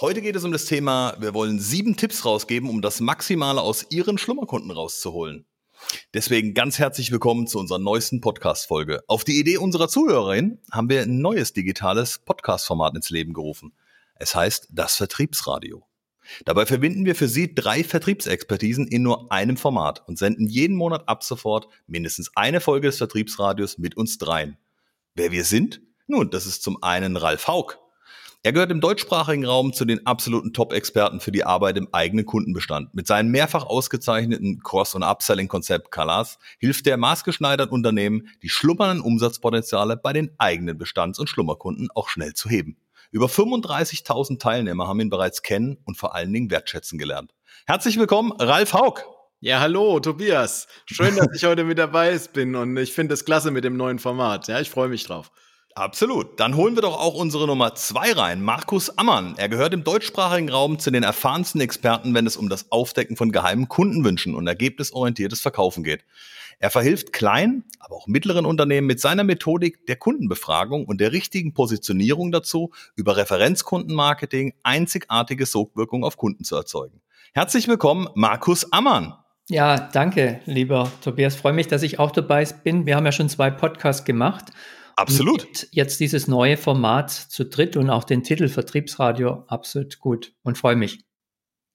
Heute geht es um das Thema, wir wollen sieben Tipps rausgeben, um das Maximale aus Ihren Schlummerkunden rauszuholen. Deswegen ganz herzlich willkommen zu unserer neuesten Podcast-Folge. Auf die Idee unserer Zuhörerin haben wir ein neues digitales Podcast-Format ins Leben gerufen. Es heißt das Vertriebsradio. Dabei verbinden wir für Sie drei Vertriebsexpertisen in nur einem Format und senden jeden Monat ab sofort mindestens eine Folge des Vertriebsradios mit uns dreien. Wer wir sind? Nun, das ist zum einen Ralf Haug. Er gehört im deutschsprachigen Raum zu den absoluten Top-Experten für die Arbeit im eigenen Kundenbestand. Mit seinem mehrfach ausgezeichneten Cross- und Upselling-Konzept Colors hilft der maßgeschneiderten Unternehmen, die schlummernden Umsatzpotenziale bei den eigenen Bestands- und Schlummerkunden auch schnell zu heben. Über 35.000 Teilnehmer haben ihn bereits kennen und vor allen Dingen wertschätzen gelernt. Herzlich willkommen, Ralf Haug. Ja, hallo, Tobias. Schön, dass ich heute mit dabei bin und ich finde es klasse mit dem neuen Format. Ja, ich freue mich drauf. Absolut. Dann holen wir doch auch unsere Nummer zwei rein. Markus Ammann. Er gehört im deutschsprachigen Raum zu den erfahrensten Experten, wenn es um das Aufdecken von geheimen Kundenwünschen und ergebnisorientiertes Verkaufen geht. Er verhilft kleinen, aber auch mittleren Unternehmen mit seiner Methodik der Kundenbefragung und der richtigen Positionierung dazu, über Referenzkundenmarketing einzigartige Sogwirkung auf Kunden zu erzeugen. Herzlich willkommen, Markus Ammann. Ja, danke, lieber Tobias. Freue mich, dass ich auch dabei bin. Wir haben ja schon zwei Podcasts gemacht Absolut. Jetzt dieses neue Format zu dritt und auch den Titel Vertriebsradio absolut gut und freue mich.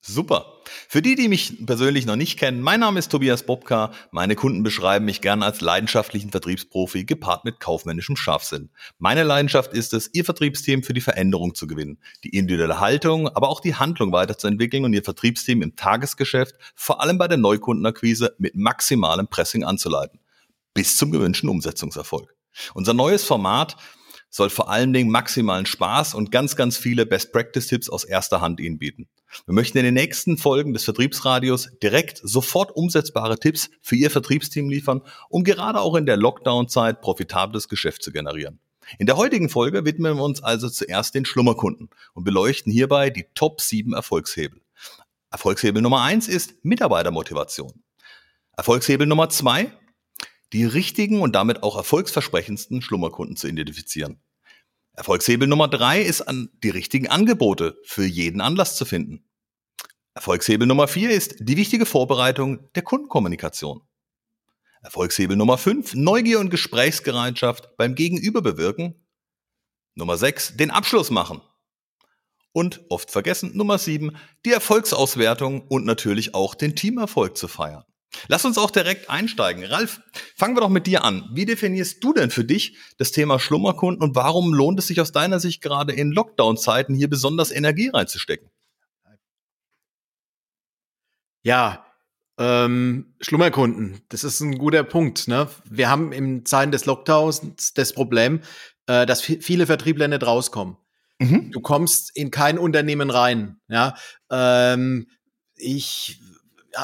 Super. Für die, die mich persönlich noch nicht kennen, mein Name ist Tobias Bobka. Meine Kunden beschreiben mich gerne als leidenschaftlichen Vertriebsprofi, gepaart mit kaufmännischem Scharfsinn. Meine Leidenschaft ist es, ihr Vertriebsteam für die Veränderung zu gewinnen, die individuelle Haltung, aber auch die Handlung weiterzuentwickeln und ihr Vertriebsteam im Tagesgeschäft, vor allem bei der Neukundenakquise, mit maximalem Pressing anzuleiten. Bis zum gewünschten Umsetzungserfolg. Unser neues Format soll vor allen Dingen maximalen Spaß und ganz, ganz viele Best-Practice-Tipps aus erster Hand Ihnen bieten. Wir möchten in den nächsten Folgen des Vertriebsradios direkt sofort umsetzbare Tipps für Ihr Vertriebsteam liefern, um gerade auch in der Lockdown-Zeit profitables Geschäft zu generieren. In der heutigen Folge widmen wir uns also zuerst den Schlummerkunden und beleuchten hierbei die Top 7 Erfolgshebel. Erfolgshebel Nummer 1 ist Mitarbeitermotivation. Erfolgshebel Nummer 2 die richtigen und damit auch erfolgsversprechendsten Schlummerkunden zu identifizieren. Erfolgshebel Nummer drei ist an die richtigen Angebote für jeden Anlass zu finden. Erfolgshebel Nummer vier ist die wichtige Vorbereitung der Kundenkommunikation. Erfolgshebel Nummer fünf Neugier und Gesprächsbereitschaft beim Gegenüber bewirken. Nummer sechs den Abschluss machen. Und oft vergessen, Nummer sieben die Erfolgsauswertung und natürlich auch den Teamerfolg zu feiern. Lass uns auch direkt einsteigen. Ralf, fangen wir doch mit dir an. Wie definierst du denn für dich das Thema Schlummerkunden und warum lohnt es sich aus deiner Sicht gerade in Lockdown-Zeiten hier besonders Energie reinzustecken? Ja, ähm, Schlummerkunden, das ist ein guter Punkt. Ne? Wir haben im Zeiten des Lockdowns das Problem, äh, dass viele Vertriebler nicht rauskommen. Mhm. Du kommst in kein Unternehmen rein. Ja, ähm, ich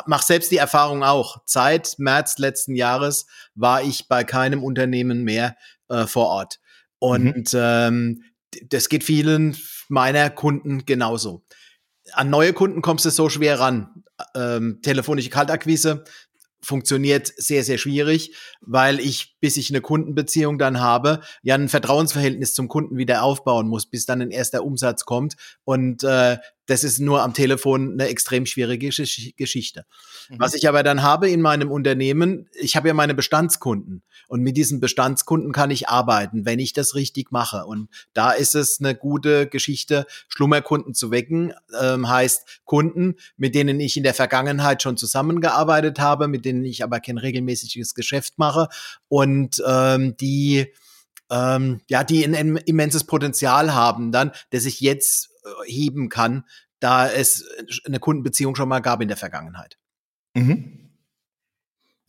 mache selbst die Erfahrung auch. Seit März letzten Jahres war ich bei keinem Unternehmen mehr äh, vor Ort. Und mhm. ähm, das geht vielen meiner Kunden genauso. An neue Kunden kommst du so schwer ran. Ähm, telefonische Kaltakquise funktioniert sehr, sehr schwierig, weil ich, bis ich eine Kundenbeziehung dann habe, ja ein Vertrauensverhältnis zum Kunden wieder aufbauen muss, bis dann ein erster Umsatz kommt. Und äh, das ist nur am Telefon eine extrem schwierige Geschichte. Mhm. Was ich aber dann habe in meinem Unternehmen, ich habe ja meine Bestandskunden und mit diesen Bestandskunden kann ich arbeiten, wenn ich das richtig mache. Und da ist es eine gute Geschichte, Schlummerkunden zu wecken, ähm, heißt Kunden, mit denen ich in der Vergangenheit schon zusammengearbeitet habe, mit denen ich aber kein regelmäßiges Geschäft mache und ähm, die ähm, ja, die ein immenses Potenzial haben dann, das ich jetzt heben kann, da es eine Kundenbeziehung schon mal gab in der Vergangenheit. Mhm.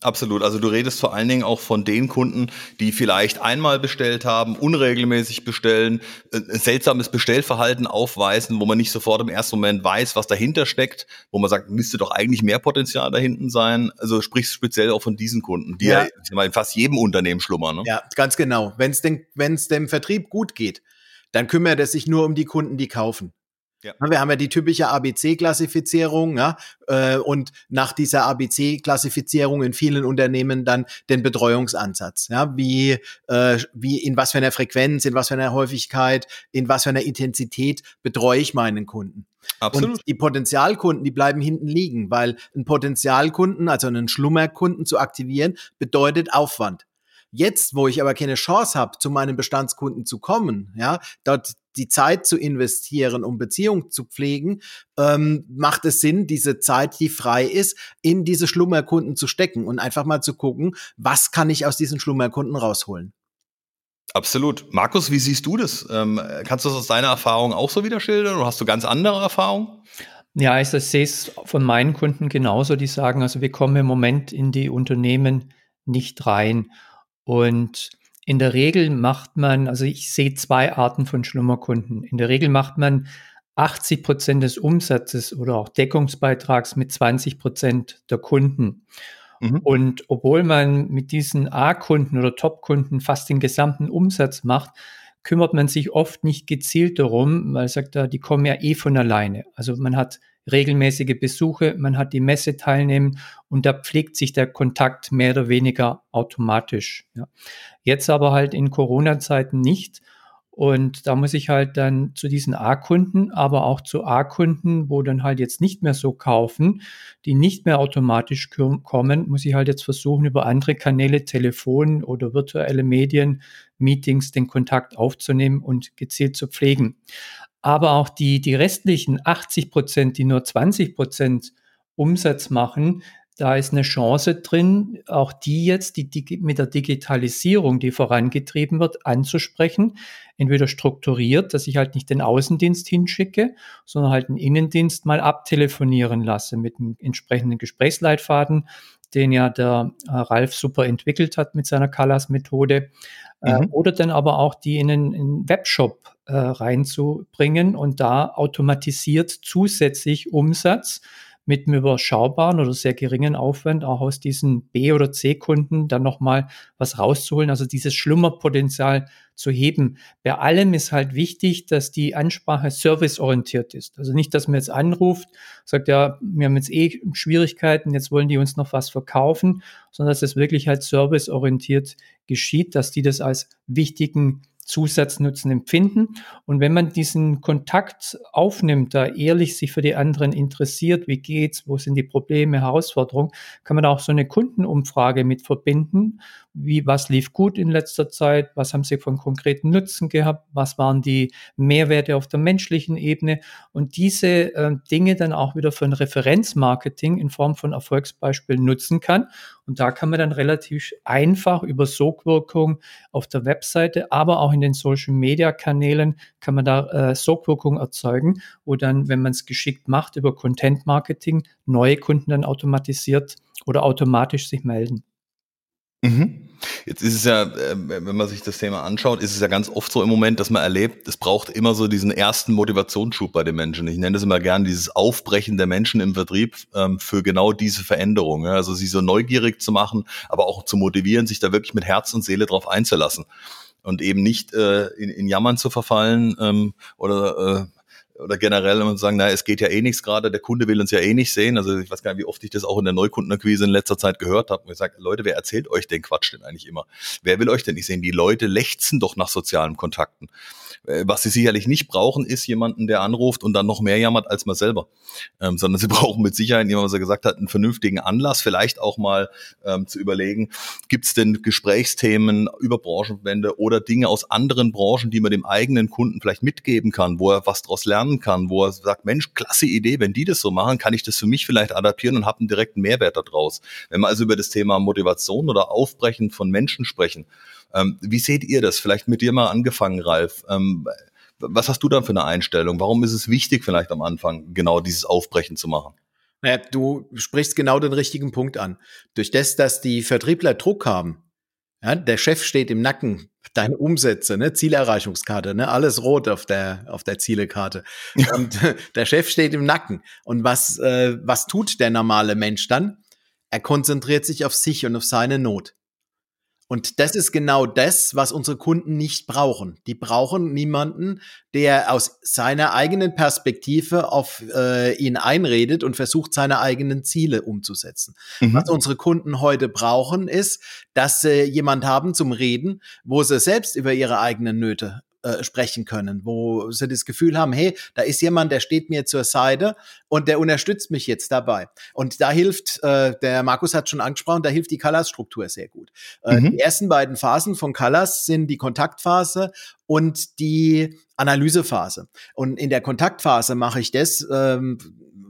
Absolut. Also du redest vor allen Dingen auch von den Kunden, die vielleicht einmal bestellt haben, unregelmäßig bestellen, äh, seltsames Bestellverhalten aufweisen, wo man nicht sofort im ersten Moment weiß, was dahinter steckt, wo man sagt, müsste doch eigentlich mehr Potenzial da hinten sein. Also sprichst speziell auch von diesen Kunden, die ja, ja in fast jedem Unternehmen schlummern. Ne? Ja, ganz genau. Wenn es dem Vertrieb gut geht, dann kümmert er sich nur um die Kunden, die kaufen. Ja. Wir haben ja die typische ABC-Klassifizierung ja, äh, und nach dieser ABC-Klassifizierung in vielen Unternehmen dann den Betreuungsansatz. Ja, wie, äh, wie in was für einer Frequenz, in was für einer Häufigkeit, in was für einer Intensität betreue ich meinen Kunden. Absolut. Und die Potenzialkunden, die bleiben hinten liegen, weil ein Potenzialkunden, also einen Schlummerkunden zu aktivieren, bedeutet Aufwand. Jetzt, wo ich aber keine Chance habe, zu meinen Bestandskunden zu kommen, ja, dort die Zeit zu investieren, um Beziehung zu pflegen, ähm, macht es Sinn, diese Zeit, die frei ist, in diese Schlummerkunden zu stecken und einfach mal zu gucken, was kann ich aus diesen Schlummerkunden rausholen. Absolut. Markus, wie siehst du das? Ähm, kannst du das aus deiner Erfahrung auch so wieder schildern oder hast du ganz andere Erfahrungen? Ja, ich sehe es von meinen Kunden genauso, die sagen, also wir kommen im Moment in die Unternehmen nicht rein. Und in der Regel macht man, also ich sehe zwei Arten von Schlummerkunden. In der Regel macht man 80 Prozent des Umsatzes oder auch Deckungsbeitrags mit 20 Prozent der Kunden. Mhm. Und obwohl man mit diesen A-Kunden oder Top-Kunden fast den gesamten Umsatz macht, kümmert man sich oft nicht gezielt darum, weil sagt er, die kommen ja eh von alleine. Also man hat regelmäßige Besuche, man hat die Messe teilnehmen und da pflegt sich der Kontakt mehr oder weniger automatisch. Ja. Jetzt aber halt in Corona-Zeiten nicht. Und da muss ich halt dann zu diesen A-Kunden, aber auch zu A-Kunden, wo dann halt jetzt nicht mehr so kaufen, die nicht mehr automatisch kommen, muss ich halt jetzt versuchen, über andere Kanäle, Telefon oder virtuelle Medien, Meetings den Kontakt aufzunehmen und gezielt zu pflegen. Aber auch die, die restlichen 80 Prozent, die nur 20 Prozent Umsatz machen, da ist eine Chance drin, auch die jetzt die, die, mit der Digitalisierung, die vorangetrieben wird, anzusprechen. Entweder strukturiert, dass ich halt nicht den Außendienst hinschicke, sondern halt den Innendienst mal abtelefonieren lasse mit einem entsprechenden Gesprächsleitfaden, den ja der äh, Ralf super entwickelt hat mit seiner Callas-Methode. Äh, mhm. oder dann aber auch die in einen Webshop äh, reinzubringen und da automatisiert zusätzlich Umsatz mit einem überschaubaren oder sehr geringen Aufwand auch aus diesen B- oder C-Kunden dann nochmal was rauszuholen, also dieses Schlummerpotenzial zu heben. Bei allem ist halt wichtig, dass die Ansprache serviceorientiert ist. Also nicht, dass man jetzt anruft, sagt ja, wir haben jetzt eh Schwierigkeiten, jetzt wollen die uns noch was verkaufen, sondern dass es wirklich halt serviceorientiert geschieht, dass die das als wichtigen Zusatznutzen empfinden. Und wenn man diesen Kontakt aufnimmt, da ehrlich sich für die anderen interessiert, wie geht's, wo sind die Probleme, Herausforderungen, kann man auch so eine Kundenumfrage mit verbinden. Wie, was lief gut in letzter Zeit? Was haben Sie von konkreten Nutzen gehabt? Was waren die Mehrwerte auf der menschlichen Ebene? Und diese äh, Dinge dann auch wieder für ein Referenzmarketing in Form von Erfolgsbeispielen nutzen kann. Und da kann man dann relativ einfach über Sogwirkung auf der Webseite, aber auch in den Social Media Kanälen kann man da äh, Sogwirkung erzeugen, wo dann, wenn man es geschickt macht, über Content Marketing neue Kunden dann automatisiert oder automatisch sich melden. Mhm. Jetzt ist es ja, äh, wenn man sich das Thema anschaut, ist es ja ganz oft so im Moment, dass man erlebt, es braucht immer so diesen ersten Motivationsschub bei den Menschen. Ich nenne das immer gern dieses Aufbrechen der Menschen im Vertrieb ähm, für genau diese Veränderung. Also sie so neugierig zu machen, aber auch zu motivieren, sich da wirklich mit Herz und Seele drauf einzulassen und eben nicht äh, in, in Jammern zu verfallen ähm, oder äh, oder generell und sagen, na, es geht ja eh nichts gerade, der Kunde will uns ja eh nicht sehen. Also ich weiß gar nicht, wie oft ich das auch in der Neukundenakquise in letzter Zeit gehört habe. Und ich sage, Leute, wer erzählt euch den Quatsch denn eigentlich immer? Wer will euch denn nicht sehen? Die Leute lechzen doch nach sozialen Kontakten. Äh, was sie sicherlich nicht brauchen, ist jemanden, der anruft und dann noch mehr jammert als man selber. Ähm, sondern sie brauchen mit Sicherheit, wie man so gesagt hat, einen vernünftigen Anlass, vielleicht auch mal ähm, zu überlegen, gibt es denn Gesprächsthemen über Branchenwände oder Dinge aus anderen Branchen, die man dem eigenen Kunden vielleicht mitgeben kann, wo er was daraus lernen kann, wo er sagt, Mensch, klasse Idee, wenn die das so machen, kann ich das für mich vielleicht adaptieren und habe einen direkten Mehrwert daraus. Wenn wir also über das Thema Motivation oder Aufbrechen von Menschen sprechen, ähm, wie seht ihr das? Vielleicht mit dir mal angefangen, Ralf. Ähm, was hast du da für eine Einstellung? Warum ist es wichtig, vielleicht am Anfang genau dieses Aufbrechen zu machen? Naja, du sprichst genau den richtigen Punkt an. Durch das, dass die Vertriebler Druck haben, ja, der Chef steht im Nacken, deine Umsätze, ne, Zielerreichungskarte, ne, alles rot auf der auf der Zielekarte. Ja. Und der Chef steht im Nacken. Und was äh, was tut der normale Mensch dann? Er konzentriert sich auf sich und auf seine Not. Und das ist genau das, was unsere Kunden nicht brauchen. Die brauchen niemanden, der aus seiner eigenen Perspektive auf äh, ihn einredet und versucht, seine eigenen Ziele umzusetzen. Mhm. Was unsere Kunden heute brauchen, ist, dass sie jemand haben zum Reden, wo sie selbst über ihre eigenen Nöte äh, sprechen können, wo sie das Gefühl haben, hey, da ist jemand, der steht mir zur Seite und der unterstützt mich jetzt dabei. Und da hilft, äh, der Markus hat schon angesprochen, da hilft die Callas-Struktur sehr gut. Äh, mhm. Die ersten beiden Phasen von Callas sind die Kontaktphase und die Analysephase. Und in der Kontaktphase mache ich das, ähm,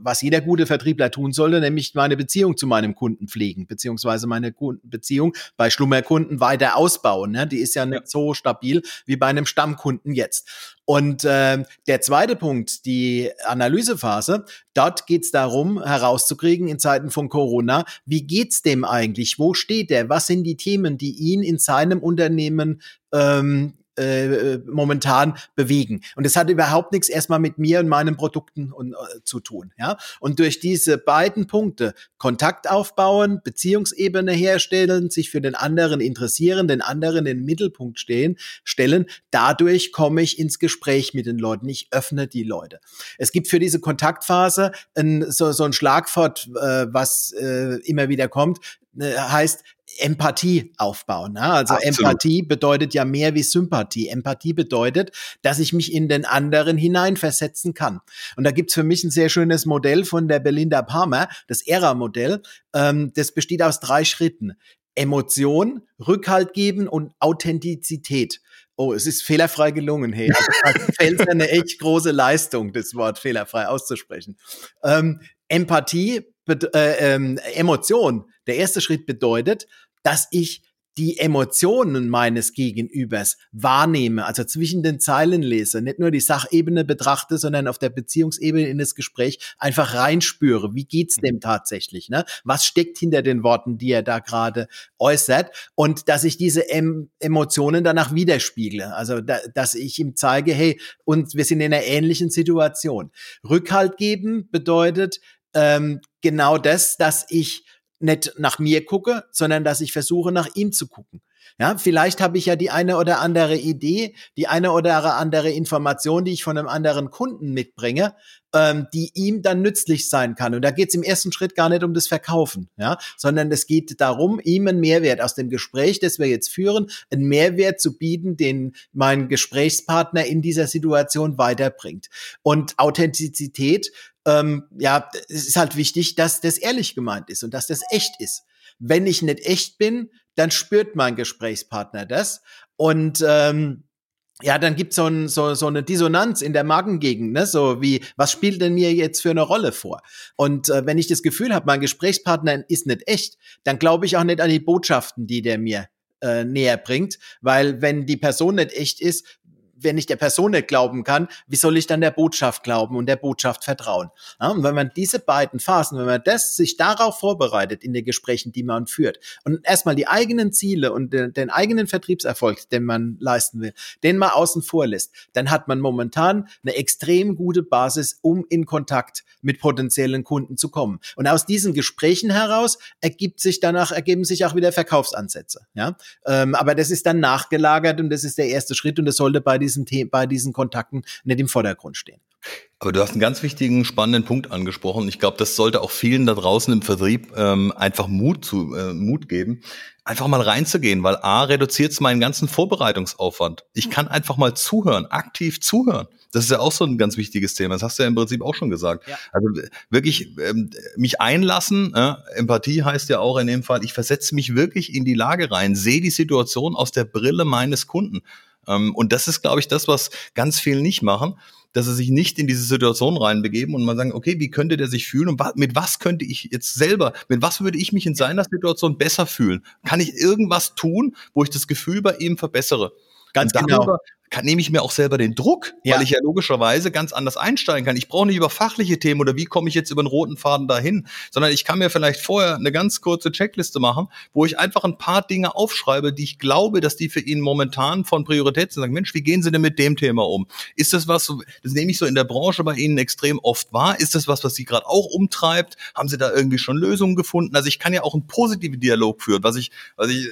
was jeder gute Vertriebler tun sollte, nämlich meine Beziehung zu meinem Kunden pflegen, beziehungsweise meine Beziehung bei Schlummerkunden weiter ausbauen. Ne? Die ist ja nicht so stabil wie bei einem Stammkunden jetzt. Und äh, der zweite Punkt, die Analysephase, dort geht es darum, herauszukriegen in Zeiten von Corona, wie geht's dem eigentlich? Wo steht er? Was sind die Themen, die ihn in seinem Unternehmen ähm, äh, momentan bewegen. Und es hat überhaupt nichts erstmal mit mir und meinen Produkten und, äh, zu tun. Ja? Und durch diese beiden Punkte, Kontakt aufbauen, Beziehungsebene herstellen, sich für den anderen interessieren, den anderen in den Mittelpunkt stehen, stellen, dadurch komme ich ins Gespräch mit den Leuten. Ich öffne die Leute. Es gibt für diese Kontaktphase ein, so, so ein Schlagwort, äh, was äh, immer wieder kommt, äh, heißt Empathie aufbauen. Ne? Also Absolut. Empathie bedeutet ja mehr wie Sympathie. Empathie bedeutet, dass ich mich in den anderen hineinversetzen kann. Und da gibt's für mich ein sehr schönes Modell von der Belinda Palmer, das ERA-Modell. Ähm, das besteht aus drei Schritten. Emotion, Rückhalt geben und Authentizität. Oh, es ist fehlerfrei gelungen, hey. Also, fällt eine echt große Leistung, das Wort fehlerfrei auszusprechen. Ähm, Empathie äh, ähm, Emotion, der erste Schritt bedeutet, dass ich die Emotionen meines Gegenübers wahrnehme, also zwischen den Zeilen lese, nicht nur die Sachebene betrachte, sondern auf der Beziehungsebene in das Gespräch einfach reinspüre. Wie geht's dem tatsächlich? Ne? Was steckt hinter den Worten, die er da gerade äußert? Und dass ich diese em Emotionen danach widerspiegle. Also, da, dass ich ihm zeige, hey, und wir sind in einer ähnlichen Situation. Rückhalt geben bedeutet, ähm, genau das, dass ich nicht nach mir gucke, sondern dass ich versuche, nach ihm zu gucken. Ja, vielleicht habe ich ja die eine oder andere Idee, die eine oder andere Information, die ich von einem anderen Kunden mitbringe, ähm, die ihm dann nützlich sein kann. Und da geht es im ersten Schritt gar nicht um das Verkaufen, ja, sondern es geht darum, ihm einen Mehrwert aus dem Gespräch, das wir jetzt führen, einen Mehrwert zu bieten, den mein Gesprächspartner in dieser Situation weiterbringt. Und Authentizität ähm, ja, es ist halt wichtig, dass das ehrlich gemeint ist und dass das echt ist. Wenn ich nicht echt bin, dann spürt mein Gesprächspartner das und ähm, ja, dann gibt's so, ein, so, so eine Dissonanz in der Magengegend, ne? so wie, was spielt denn mir jetzt für eine Rolle vor? Und äh, wenn ich das Gefühl habe, mein Gesprächspartner ist nicht echt, dann glaube ich auch nicht an die Botschaften, die der mir äh, näher bringt, weil wenn die Person nicht echt ist, wenn ich der Person nicht glauben kann, wie soll ich dann der Botschaft glauben und der Botschaft vertrauen? Ja, und wenn man diese beiden Phasen, wenn man das sich darauf vorbereitet in den Gesprächen, die man führt und erstmal die eigenen Ziele und den, den eigenen Vertriebserfolg, den man leisten will, den mal außen vor lässt, dann hat man momentan eine extrem gute Basis, um in Kontakt mit potenziellen Kunden zu kommen. Und aus diesen Gesprächen heraus ergibt sich danach, ergeben sich auch wieder Verkaufsansätze. Ja, ähm, aber das ist dann nachgelagert und das ist der erste Schritt und das sollte bei diesen diesen, bei diesen Kontakten nicht im Vordergrund stehen. Aber du hast einen ganz wichtigen, spannenden Punkt angesprochen. Ich glaube, das sollte auch vielen da draußen im Vertrieb ähm, einfach Mut zu äh, Mut geben, einfach mal reinzugehen, weil a reduziert es meinen ganzen Vorbereitungsaufwand. Ich kann einfach mal zuhören, aktiv zuhören. Das ist ja auch so ein ganz wichtiges Thema. Das hast du ja im Prinzip auch schon gesagt. Ja. Also wirklich ähm, mich einlassen. Äh, Empathie heißt ja auch in dem Fall, ich versetze mich wirklich in die Lage rein, sehe die Situation aus der Brille meines Kunden. Ähm, und das ist, glaube ich, das, was ganz viele nicht machen, dass sie sich nicht in diese Situation reinbegeben und mal sagen, okay, wie könnte der sich fühlen und mit was könnte ich jetzt selber, mit was würde ich mich in seiner Situation besser fühlen? Kann ich irgendwas tun, wo ich das Gefühl bei ihm verbessere? Ganz genau kann, nehme ich mir auch selber den Druck, ja. weil ich ja logischerweise ganz anders einsteigen kann. Ich brauche nicht über fachliche Themen oder wie komme ich jetzt über den roten Faden dahin, sondern ich kann mir vielleicht vorher eine ganz kurze Checkliste machen, wo ich einfach ein paar Dinge aufschreibe, die ich glaube, dass die für ihn momentan von Priorität sind. Sagen, Mensch, wie gehen Sie denn mit dem Thema um? Ist das was, das nehme ich so in der Branche bei Ihnen extrem oft wahr? Ist das was, was Sie gerade auch umtreibt? Haben Sie da irgendwie schon Lösungen gefunden? Also ich kann ja auch einen positiven Dialog führen, was ich, was ich,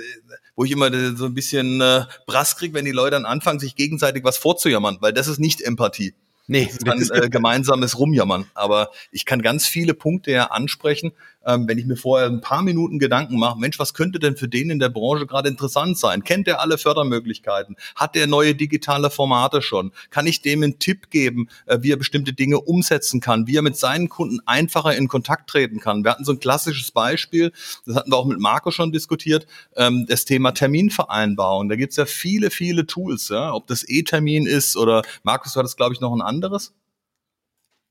wo ich immer so ein bisschen äh, Brass kriege, wenn die Leute dann anfangen, sich gegenseitig was vorzujammern, weil das ist nicht Empathie. Nee. Das ist dann äh, gemeinsames Rumjammern. Aber ich kann ganz viele Punkte ja ansprechen, ähm, wenn ich mir vorher ein paar Minuten Gedanken mache, Mensch, was könnte denn für den in der Branche gerade interessant sein? Kennt er alle Fördermöglichkeiten? Hat er neue digitale Formate schon? Kann ich dem einen Tipp geben, äh, wie er bestimmte Dinge umsetzen kann, wie er mit seinen Kunden einfacher in Kontakt treten kann? Wir hatten so ein klassisches Beispiel, das hatten wir auch mit Marco schon diskutiert, ähm, das Thema Terminvereinbarung. Da gibt's ja viele, viele Tools, ja? ob das E-Termin ist oder Markus war das, glaube ich, noch ein anderes.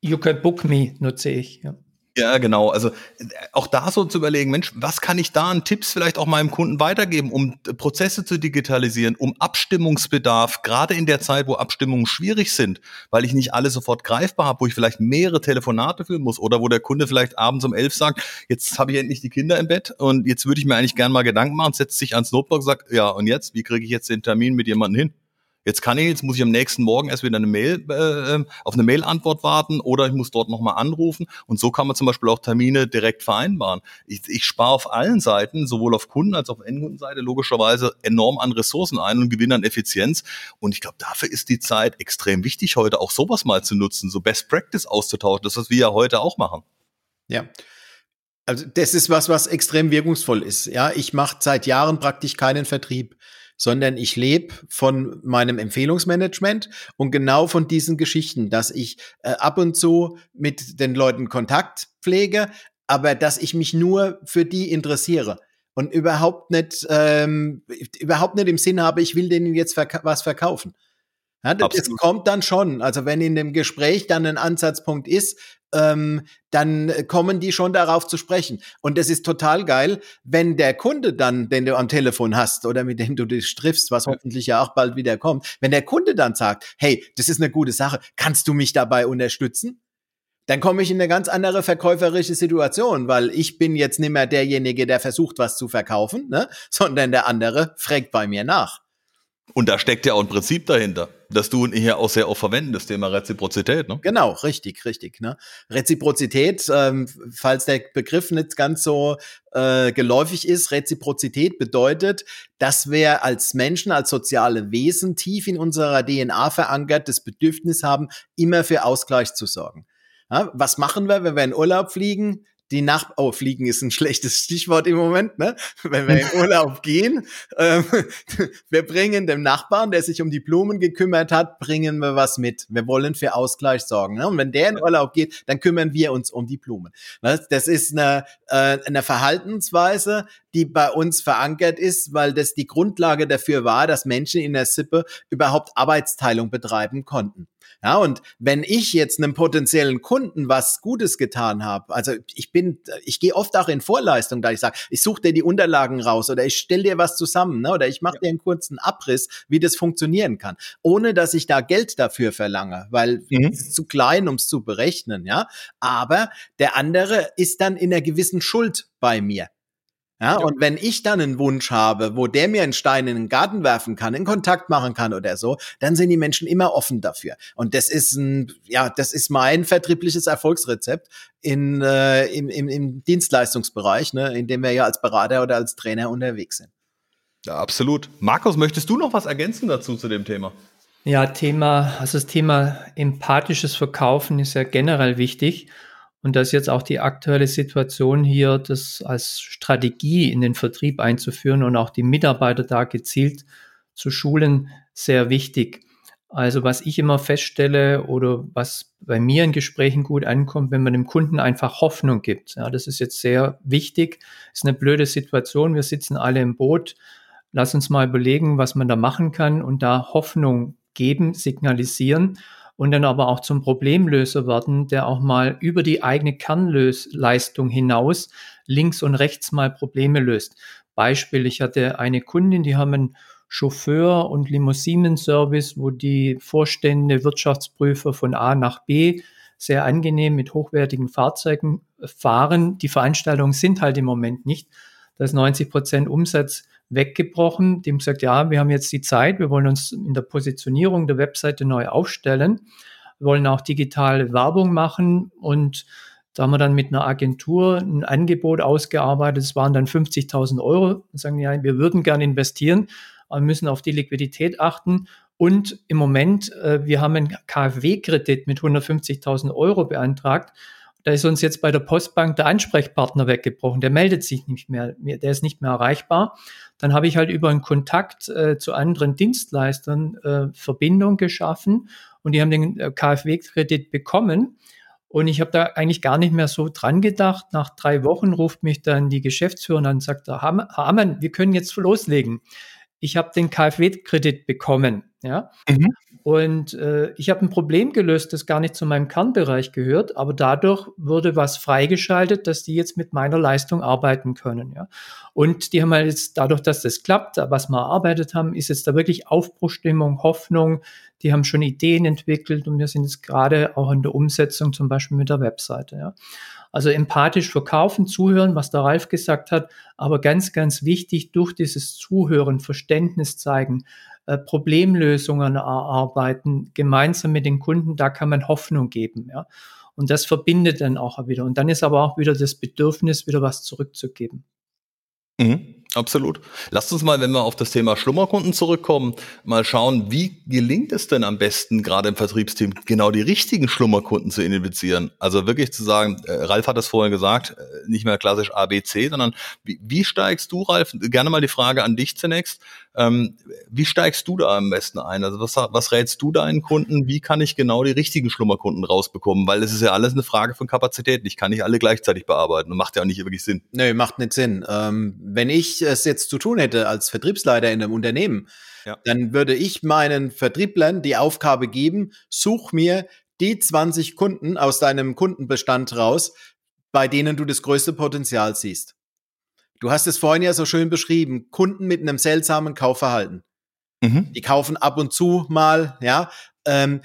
You can book me nutze ich, ja. Ja, genau. Also äh, auch da so zu überlegen, Mensch, was kann ich da an Tipps vielleicht auch meinem Kunden weitergeben, um Prozesse zu digitalisieren, um Abstimmungsbedarf, gerade in der Zeit, wo Abstimmungen schwierig sind, weil ich nicht alle sofort greifbar habe, wo ich vielleicht mehrere Telefonate führen muss oder wo der Kunde vielleicht abends um elf sagt, jetzt habe ich endlich die Kinder im Bett und jetzt würde ich mir eigentlich gern mal Gedanken machen, setzt sich ans Notebook und sagt, ja, und jetzt, wie kriege ich jetzt den Termin mit jemandem hin? Jetzt kann ich, jetzt muss ich am nächsten Morgen erst wieder eine Mail, äh, ähm, auf eine Mail-Antwort warten oder ich muss dort nochmal anrufen. Und so kann man zum Beispiel auch Termine direkt vereinbaren. Ich, ich spare auf allen Seiten, sowohl auf Kunden- als auch auf Endkundenseite, logischerweise enorm an Ressourcen ein und gewinne an Effizienz. Und ich glaube, dafür ist die Zeit extrem wichtig, heute auch sowas mal zu nutzen, so Best Practice auszutauschen. Das, was wir ja heute auch machen. Ja. Also das ist was, was extrem wirkungsvoll ist. Ja, ich mache seit Jahren praktisch keinen Vertrieb sondern ich lebe von meinem Empfehlungsmanagement und genau von diesen Geschichten, dass ich äh, ab und zu mit den Leuten Kontakt pflege, aber dass ich mich nur für die interessiere und überhaupt nicht, ähm, überhaupt nicht im Sinn habe, ich will denen jetzt verka was verkaufen. Ja, das Absolut. kommt dann schon. Also wenn in dem Gespräch dann ein Ansatzpunkt ist, ähm, dann kommen die schon darauf zu sprechen. Und das ist total geil, wenn der Kunde dann, den du am Telefon hast oder mit dem du dich triffst, was hoffentlich ja auch bald wieder kommt, wenn der Kunde dann sagt, hey, das ist eine gute Sache, kannst du mich dabei unterstützen? Dann komme ich in eine ganz andere verkäuferische Situation, weil ich bin jetzt nicht mehr derjenige, der versucht, was zu verkaufen, ne? sondern der andere fragt bei mir nach. Und da steckt ja auch ein Prinzip dahinter, dass du ihn hier auch sehr oft verwenden, das Thema Reziprozität. Ne? Genau, richtig, richtig. Ne? Reziprozität, ähm, falls der Begriff nicht ganz so äh, geläufig ist, Reziprozität bedeutet, dass wir als Menschen, als soziale Wesen tief in unserer DNA verankert das Bedürfnis haben, immer für Ausgleich zu sorgen. Ja, was machen wir, wenn wir in Urlaub fliegen? Die Nach oh, fliegen ist ein schlechtes Stichwort im Moment, ne? Wenn wir in Urlaub gehen, ähm, wir bringen dem Nachbarn, der sich um die Blumen gekümmert hat, bringen wir was mit. Wir wollen für Ausgleich sorgen. Ne? Und wenn der in Urlaub geht, dann kümmern wir uns um die Blumen. Ne? Das ist eine, äh, eine Verhaltensweise, die bei uns verankert ist, weil das die Grundlage dafür war, dass Menschen in der Sippe überhaupt Arbeitsteilung betreiben konnten. Ja, und wenn ich jetzt einem potenziellen Kunden was Gutes getan habe, also ich bin, ich gehe oft auch in Vorleistung, da ich sage, ich suche dir die Unterlagen raus oder ich stelle dir was zusammen, ne, oder ich mache ja. dir einen kurzen Abriss, wie das funktionieren kann, ohne dass ich da Geld dafür verlange, weil mhm. es ist zu klein, um es zu berechnen, ja. Aber der andere ist dann in einer gewissen Schuld bei mir. Ja, ja, und wenn ich dann einen Wunsch habe, wo der mir einen Stein in den Garten werfen kann, in Kontakt machen kann oder so, dann sind die Menschen immer offen dafür. Und das ist ein, ja, das ist mein vertriebliches Erfolgsrezept in, äh, im, im, im Dienstleistungsbereich, ne, in dem wir ja als Berater oder als Trainer unterwegs sind. Ja, absolut. Markus, möchtest du noch was ergänzen dazu zu dem Thema? Ja, Thema, also das Thema empathisches Verkaufen ist ja generell wichtig. Und dass jetzt auch die aktuelle Situation hier, das als Strategie in den Vertrieb einzuführen und auch die Mitarbeiter da gezielt zu schulen, sehr wichtig. Also was ich immer feststelle oder was bei mir in Gesprächen gut ankommt, wenn man dem Kunden einfach Hoffnung gibt. Ja, das ist jetzt sehr wichtig. Ist eine blöde Situation. Wir sitzen alle im Boot. Lass uns mal überlegen, was man da machen kann und da Hoffnung geben, signalisieren und dann aber auch zum Problemlöser werden, der auch mal über die eigene Kernleistung hinaus links und rechts mal Probleme löst. Beispiel, ich hatte eine Kundin, die haben ein Chauffeur- und Limousinenservice, wo die Vorstände, Wirtschaftsprüfer von A nach B sehr angenehm mit hochwertigen Fahrzeugen fahren. Die Veranstaltungen sind halt im Moment nicht. Da ist 90 Prozent Umsatz weggebrochen. Dem gesagt, ja, wir haben jetzt die Zeit, wir wollen uns in der Positionierung der Webseite neu aufstellen, wir wollen auch digitale Werbung machen und da haben wir dann mit einer Agentur ein Angebot ausgearbeitet. Es waren dann 50.000 Euro. Und sagen, ja, wir würden gerne investieren, aber müssen auf die Liquidität achten. Und im Moment, äh, wir haben einen KfW-Kredit mit 150.000 Euro beantragt. Da ist uns jetzt bei der Postbank der Ansprechpartner weggebrochen. Der meldet sich nicht mehr, der ist nicht mehr erreichbar. Dann habe ich halt über einen Kontakt äh, zu anderen Dienstleistern äh, Verbindung geschaffen und die haben den äh, KfW-Kredit bekommen. Und ich habe da eigentlich gar nicht mehr so dran gedacht. Nach drei Wochen ruft mich dann die Geschäftsführerin an und sagt, Hamann, wir können jetzt loslegen. Ich habe den KfW-Kredit bekommen. Ja? Mhm. Und äh, ich habe ein Problem gelöst, das gar nicht zu meinem Kernbereich gehört, aber dadurch wurde was freigeschaltet, dass die jetzt mit meiner Leistung arbeiten können. Ja? Und die haben halt jetzt dadurch, dass das klappt, was wir erarbeitet haben, ist jetzt da wirklich Aufbruchstimmung, Hoffnung. Die haben schon Ideen entwickelt und wir sind jetzt gerade auch in der Umsetzung, zum Beispiel mit der Webseite. Ja? Also empathisch verkaufen, zuhören, was der Ralf gesagt hat, aber ganz, ganz wichtig, durch dieses Zuhören, Verständnis zeigen, äh, Problemlösungen erarbeiten, gemeinsam mit den Kunden, da kann man Hoffnung geben. Ja? Und das verbindet dann auch wieder. Und dann ist aber auch wieder das Bedürfnis, wieder was zurückzugeben. Mhm. Absolut. Lasst uns mal, wenn wir auf das Thema Schlummerkunden zurückkommen, mal schauen, wie gelingt es denn am besten, gerade im Vertriebsteam, genau die richtigen Schlummerkunden zu identifizieren? Also wirklich zu sagen, äh, Ralf hat es vorher gesagt, äh, nicht mehr klassisch ABC, sondern wie, wie steigst du, Ralf, gerne mal die Frage an dich zunächst, ähm, wie steigst du da am besten ein? Also was, was rätst du deinen Kunden? Wie kann ich genau die richtigen Schlummerkunden rausbekommen? Weil es ist ja alles eine Frage von Kapazitäten. Ich kann nicht alle gleichzeitig bearbeiten und macht ja auch nicht wirklich Sinn. Nee, macht nicht Sinn. Ähm, wenn ich es jetzt zu tun hätte als Vertriebsleiter in einem Unternehmen, ja. dann würde ich meinen Vertrieblern die Aufgabe geben, such mir die 20 Kunden aus deinem Kundenbestand raus, bei denen du das größte Potenzial siehst. Du hast es vorhin ja so schön beschrieben, Kunden mit einem seltsamen Kaufverhalten. Mhm. Die kaufen ab und zu mal, ja, ähm,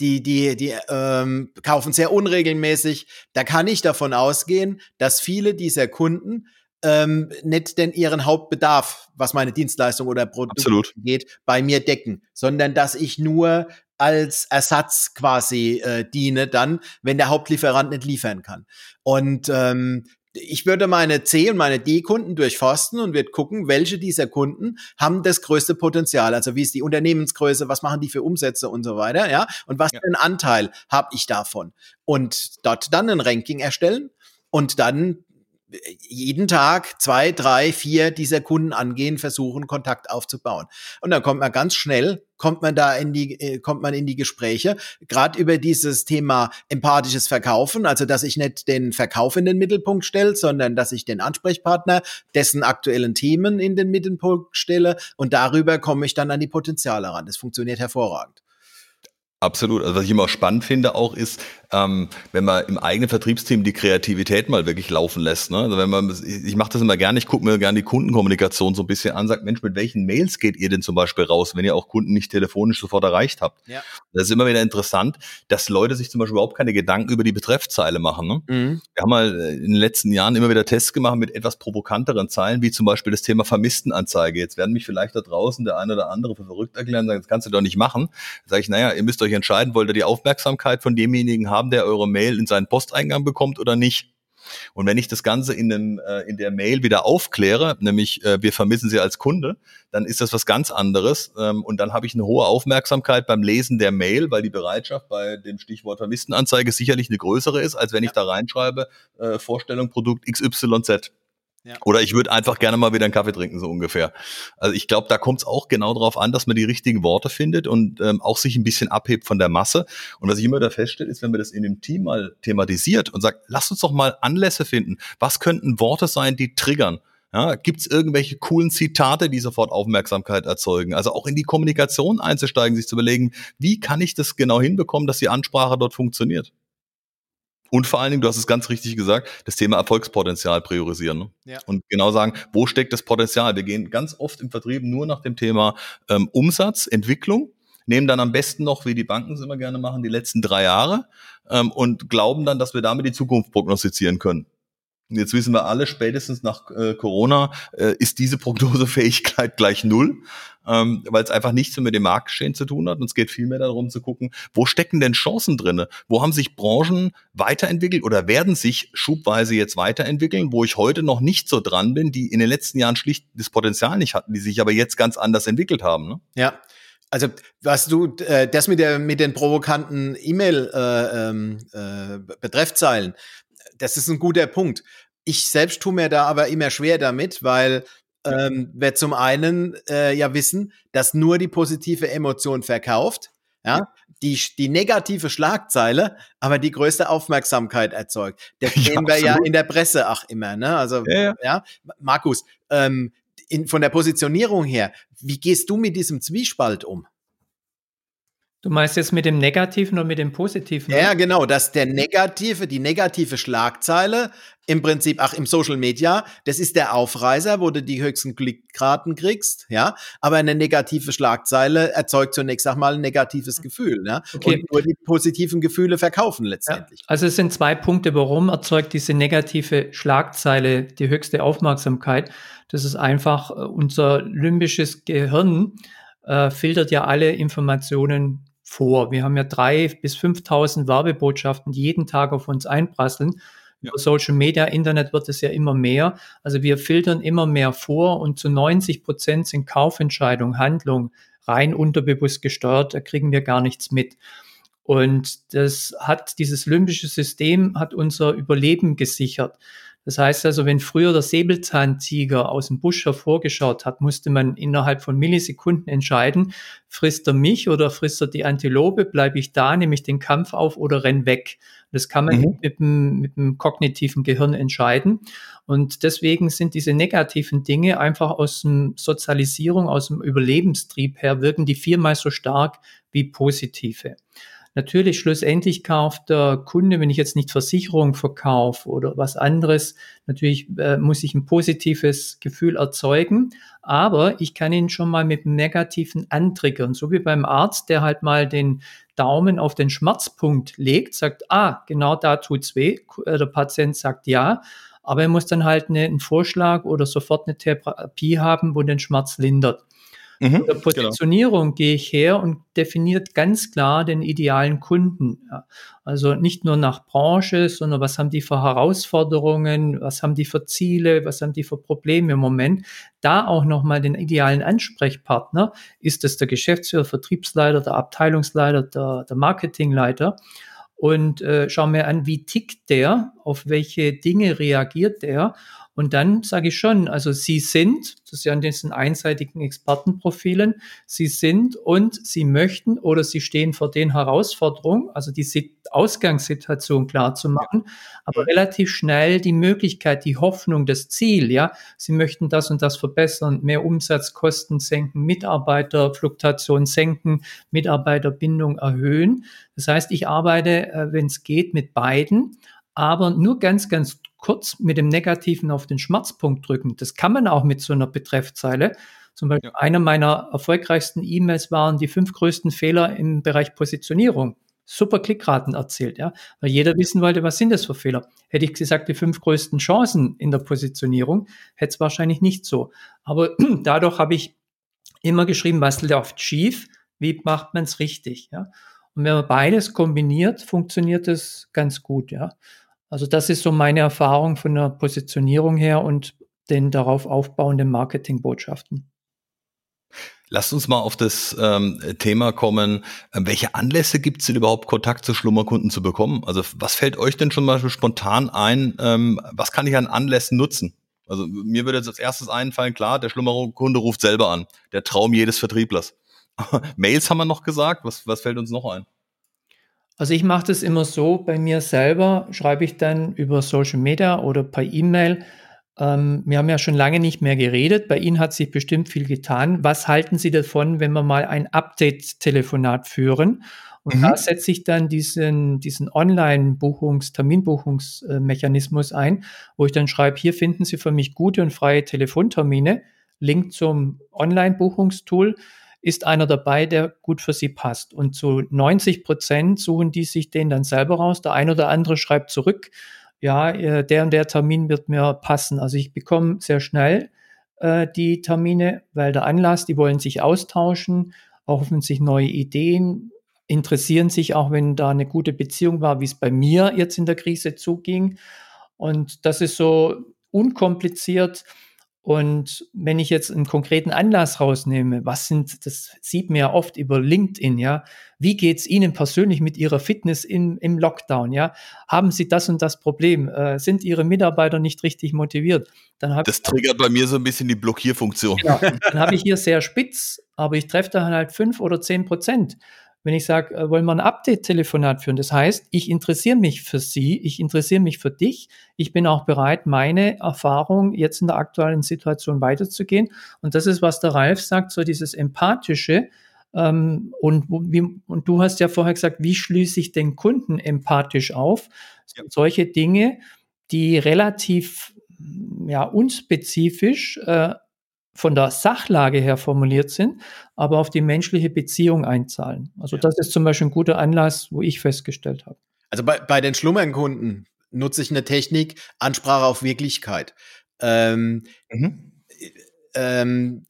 die, die, die ähm, kaufen sehr unregelmäßig. Da kann ich davon ausgehen, dass viele dieser Kunden ähm, nicht denn ihren Hauptbedarf, was meine Dienstleistung oder Produkt geht, bei mir decken, sondern dass ich nur als Ersatz quasi äh, diene dann, wenn der Hauptlieferant nicht liefern kann. Und ähm, ich würde meine C- und meine D-Kunden durchforsten und würde gucken, welche dieser Kunden haben das größte Potenzial. Also wie ist die Unternehmensgröße, was machen die für Umsätze und so weiter, ja? Und was ja. für einen Anteil habe ich davon? Und dort dann ein Ranking erstellen und dann jeden Tag zwei, drei, vier dieser Kunden angehen, versuchen Kontakt aufzubauen. Und dann kommt man ganz schnell, kommt man da in die, äh, kommt man in die Gespräche, gerade über dieses Thema empathisches Verkaufen, also dass ich nicht den Verkauf in den Mittelpunkt stelle, sondern dass ich den Ansprechpartner dessen aktuellen Themen in den Mittelpunkt stelle und darüber komme ich dann an die Potenziale ran. Das funktioniert hervorragend. Absolut. Also was ich immer spannend finde auch ist, ähm, wenn man im eigenen Vertriebsteam die Kreativität mal wirklich laufen lässt. Ne? Also wenn man, ich mache das immer gerne, ich gucke mir gerne die Kundenkommunikation so ein bisschen an, sagt, Mensch, mit welchen Mails geht ihr denn zum Beispiel raus, wenn ihr auch Kunden nicht telefonisch sofort erreicht habt? Ja. Das ist immer wieder interessant, dass Leute sich zum Beispiel überhaupt keine Gedanken über die Betreffzeile machen. Ne? Mhm. Wir haben mal äh, in den letzten Jahren immer wieder Tests gemacht mit etwas provokanteren Zeilen, wie zum Beispiel das Thema Vermisstenanzeige. Jetzt werden mich vielleicht da draußen der eine oder andere für verrückt erklären, sagen, das kannst du doch nicht machen. Da sage ich, naja, ihr müsst euch entscheiden, wollt ihr die Aufmerksamkeit von demjenigen haben, der eure Mail in seinen Posteingang bekommt oder nicht. Und wenn ich das Ganze in, dem, äh, in der Mail wieder aufkläre, nämlich äh, wir vermissen Sie als Kunde, dann ist das was ganz anderes. Ähm, und dann habe ich eine hohe Aufmerksamkeit beim Lesen der Mail, weil die Bereitschaft bei dem Stichwort Vermisstenanzeige sicherlich eine größere ist, als wenn ich da reinschreibe, äh, Vorstellung Produkt XYZ. Oder ich würde einfach gerne mal wieder einen Kaffee trinken, so ungefähr. Also ich glaube, da kommt es auch genau darauf an, dass man die richtigen Worte findet und ähm, auch sich ein bisschen abhebt von der Masse. Und was ich immer da feststelle, ist, wenn man das in dem Team mal thematisiert und sagt, lasst uns doch mal Anlässe finden. Was könnten Worte sein, die triggern? Ja, Gibt es irgendwelche coolen Zitate, die sofort Aufmerksamkeit erzeugen? Also auch in die Kommunikation einzusteigen, sich zu überlegen, wie kann ich das genau hinbekommen, dass die Ansprache dort funktioniert? Und vor allen Dingen, du hast es ganz richtig gesagt, das Thema Erfolgspotenzial priorisieren. Ne? Ja. Und genau sagen, wo steckt das Potenzial? Wir gehen ganz oft im Vertrieb nur nach dem Thema ähm, Umsatz, Entwicklung, nehmen dann am besten noch, wie die Banken es immer gerne machen, die letzten drei Jahre ähm, und glauben dann, dass wir damit die Zukunft prognostizieren können. Jetzt wissen wir alle, spätestens nach äh, Corona äh, ist diese Prognosefähigkeit gleich null, ähm, weil es einfach nichts mehr mit dem Marktgeschehen zu tun hat. Und es geht vielmehr darum zu gucken, wo stecken denn Chancen drinne? Wo haben sich Branchen weiterentwickelt oder werden sich schubweise jetzt weiterentwickeln, wo ich heute noch nicht so dran bin, die in den letzten Jahren schlicht das Potenzial nicht hatten, die sich aber jetzt ganz anders entwickelt haben. Ne? Ja. Also, was du, äh, das mit der, mit den provokanten E-Mail, äh, ähm, äh, Betreffzeilen, das ist ein guter Punkt. Ich selbst tue mir da aber immer schwer damit, weil ähm, wir zum einen äh, ja wissen, dass nur die positive Emotion verkauft, ja, die, die negative Schlagzeile, aber die größte Aufmerksamkeit erzeugt. Das sehen ja, wir ja in der Presse auch immer, ne? Also, ja, ja. ja. Markus, ähm, in, von der Positionierung her, wie gehst du mit diesem Zwiespalt um? Du meinst jetzt mit dem Negativen oder mit dem Positiven? Ja, genau, dass der negative, die negative Schlagzeile im Prinzip, ach, im Social Media, das ist der Aufreißer, wo du die höchsten Klickraten kriegst, ja. Aber eine negative Schlagzeile erzeugt zunächst einmal ein negatives Gefühl, ja. Okay. Und nur die positiven Gefühle verkaufen letztendlich. Ja. Also es sind zwei Punkte, warum erzeugt diese negative Schlagzeile die höchste Aufmerksamkeit. Das ist einfach äh, unser limbisches Gehirn äh, filtert ja alle Informationen vor. Wir haben ja drei bis 5.000 Werbebotschaften, die jeden Tag auf uns einprasseln. Ja. Über Social Media, Internet wird es ja immer mehr. Also wir filtern immer mehr vor und zu 90 Prozent sind Kaufentscheidungen, Handlungen rein unterbewusst gesteuert. Da kriegen wir gar nichts mit. Und das hat dieses limbische System hat unser Überleben gesichert. Das heißt also, wenn früher der Säbelzahntiger aus dem Busch hervorgeschaut hat, musste man innerhalb von Millisekunden entscheiden, frisst er mich oder frisst er die Antilope, bleibe ich da, nehme ich den Kampf auf oder renn weg. Das kann man mhm. mit, dem, mit dem kognitiven Gehirn entscheiden. Und deswegen sind diese negativen Dinge einfach aus dem Sozialisierung, aus dem Überlebenstrieb her, wirken die viermal so stark wie positive. Natürlich, schlussendlich kauft der Kunde, wenn ich jetzt nicht Versicherung verkaufe oder was anderes, natürlich äh, muss ich ein positives Gefühl erzeugen, aber ich kann ihn schon mal mit negativen antriggern, so wie beim Arzt, der halt mal den Daumen auf den Schmerzpunkt legt, sagt, ah, genau da tut's weh, äh, der Patient sagt ja, aber er muss dann halt eine, einen Vorschlag oder sofort eine Therapie haben, wo den Schmerz lindert. Mhm, der genau. Positionierung genau. gehe ich her und definiert ganz klar den idealen Kunden. Also nicht nur nach Branche, sondern was haben die für Herausforderungen, was haben die für Ziele, was haben die für Probleme im Moment. Da auch nochmal den idealen Ansprechpartner. Ist es der Geschäftsführer, Vertriebsleiter, der Abteilungsleiter, der, der Marketingleiter? Und äh, schau mir an, wie tickt der, auf welche Dinge reagiert der und dann sage ich schon, also Sie sind, das ist ja in diesen einseitigen Expertenprofilen, Sie sind und Sie möchten oder Sie stehen vor den Herausforderungen, also die Ausgangssituation klar zu machen, aber mhm. relativ schnell die Möglichkeit, die Hoffnung, das Ziel, ja, Sie möchten das und das verbessern, mehr Umsatzkosten senken, Mitarbeiterfluktuation senken, Mitarbeiterbindung erhöhen. Das heißt, ich arbeite, äh, wenn es geht, mit beiden aber nur ganz, ganz kurz mit dem Negativen auf den Schmerzpunkt drücken. Das kann man auch mit so einer Betreffzeile. Zum Beispiel ja. einer meiner erfolgreichsten E-Mails waren die fünf größten Fehler im Bereich Positionierung. Super Klickraten erzählt, ja, weil jeder wissen wollte, was sind das für Fehler. Hätte ich gesagt, die fünf größten Chancen in der Positionierung, hätte es wahrscheinlich nicht so. Aber dadurch habe ich immer geschrieben, was läuft schief, wie macht man es richtig, ja. Und wenn man beides kombiniert, funktioniert es ganz gut, ja. Also das ist so meine Erfahrung von der Positionierung her und den darauf aufbauenden Marketingbotschaften. Lasst uns mal auf das ähm, Thema kommen. Ähm, welche Anlässe gibt es denn überhaupt, Kontakt zu Schlummerkunden zu bekommen? Also was fällt euch denn schon mal spontan ein? Ähm, was kann ich an Anlässen nutzen? Also mir würde jetzt als erstes einfallen, klar, der Schlummerkunde ruft selber an. Der Traum jedes Vertrieblers. Mails haben wir noch gesagt. Was, was fällt uns noch ein? Also ich mache das immer so, bei mir selber schreibe ich dann über Social Media oder per E-Mail. Ähm, wir haben ja schon lange nicht mehr geredet. Bei Ihnen hat sich bestimmt viel getan. Was halten Sie davon, wenn wir mal ein Update-Telefonat führen? Und mhm. da setze ich dann diesen, diesen Online-Buchungs-, Terminbuchungsmechanismus ein, wo ich dann schreibe, hier finden Sie für mich gute und freie Telefontermine. Link zum Online-Buchungstool ist einer dabei, der gut für Sie passt. Und zu 90 Prozent suchen die sich den dann selber raus. Der ein oder andere schreibt zurück, ja, äh, der und der Termin wird mir passen. Also ich bekomme sehr schnell äh, die Termine, weil der Anlass, die wollen sich austauschen, erhoffen sich neue Ideen, interessieren sich auch, wenn da eine gute Beziehung war, wie es bei mir jetzt in der Krise zuging. Und das ist so unkompliziert. Und wenn ich jetzt einen konkreten Anlass rausnehme, was sind, das sieht man ja oft über LinkedIn, ja, wie geht's Ihnen persönlich mit Ihrer Fitness in, im Lockdown, ja? Haben Sie das und das Problem? Äh, sind Ihre Mitarbeiter nicht richtig motiviert? Dann das triggert bei mir so ein bisschen die Blockierfunktion. Genau. Dann habe ich hier sehr spitz, aber ich treffe da halt fünf oder zehn Prozent wenn ich sage, äh, wollen wir ein Update-Telefonat führen? Das heißt, ich interessiere mich für Sie, ich interessiere mich für dich. Ich bin auch bereit, meine Erfahrung jetzt in der aktuellen Situation weiterzugehen. Und das ist, was der Ralf sagt, so dieses Empathische. Ähm, und, wie, und du hast ja vorher gesagt, wie schließe ich den Kunden empathisch auf? Ja. Solche Dinge, die relativ ja, unspezifisch äh, von der Sachlage her formuliert sind, aber auf die menschliche Beziehung einzahlen. Also ja. das ist zum Beispiel ein guter Anlass, wo ich festgestellt habe. Also bei, bei den Schlummernkunden nutze ich eine Technik, Ansprache auf Wirklichkeit. Ähm, mhm. ähm,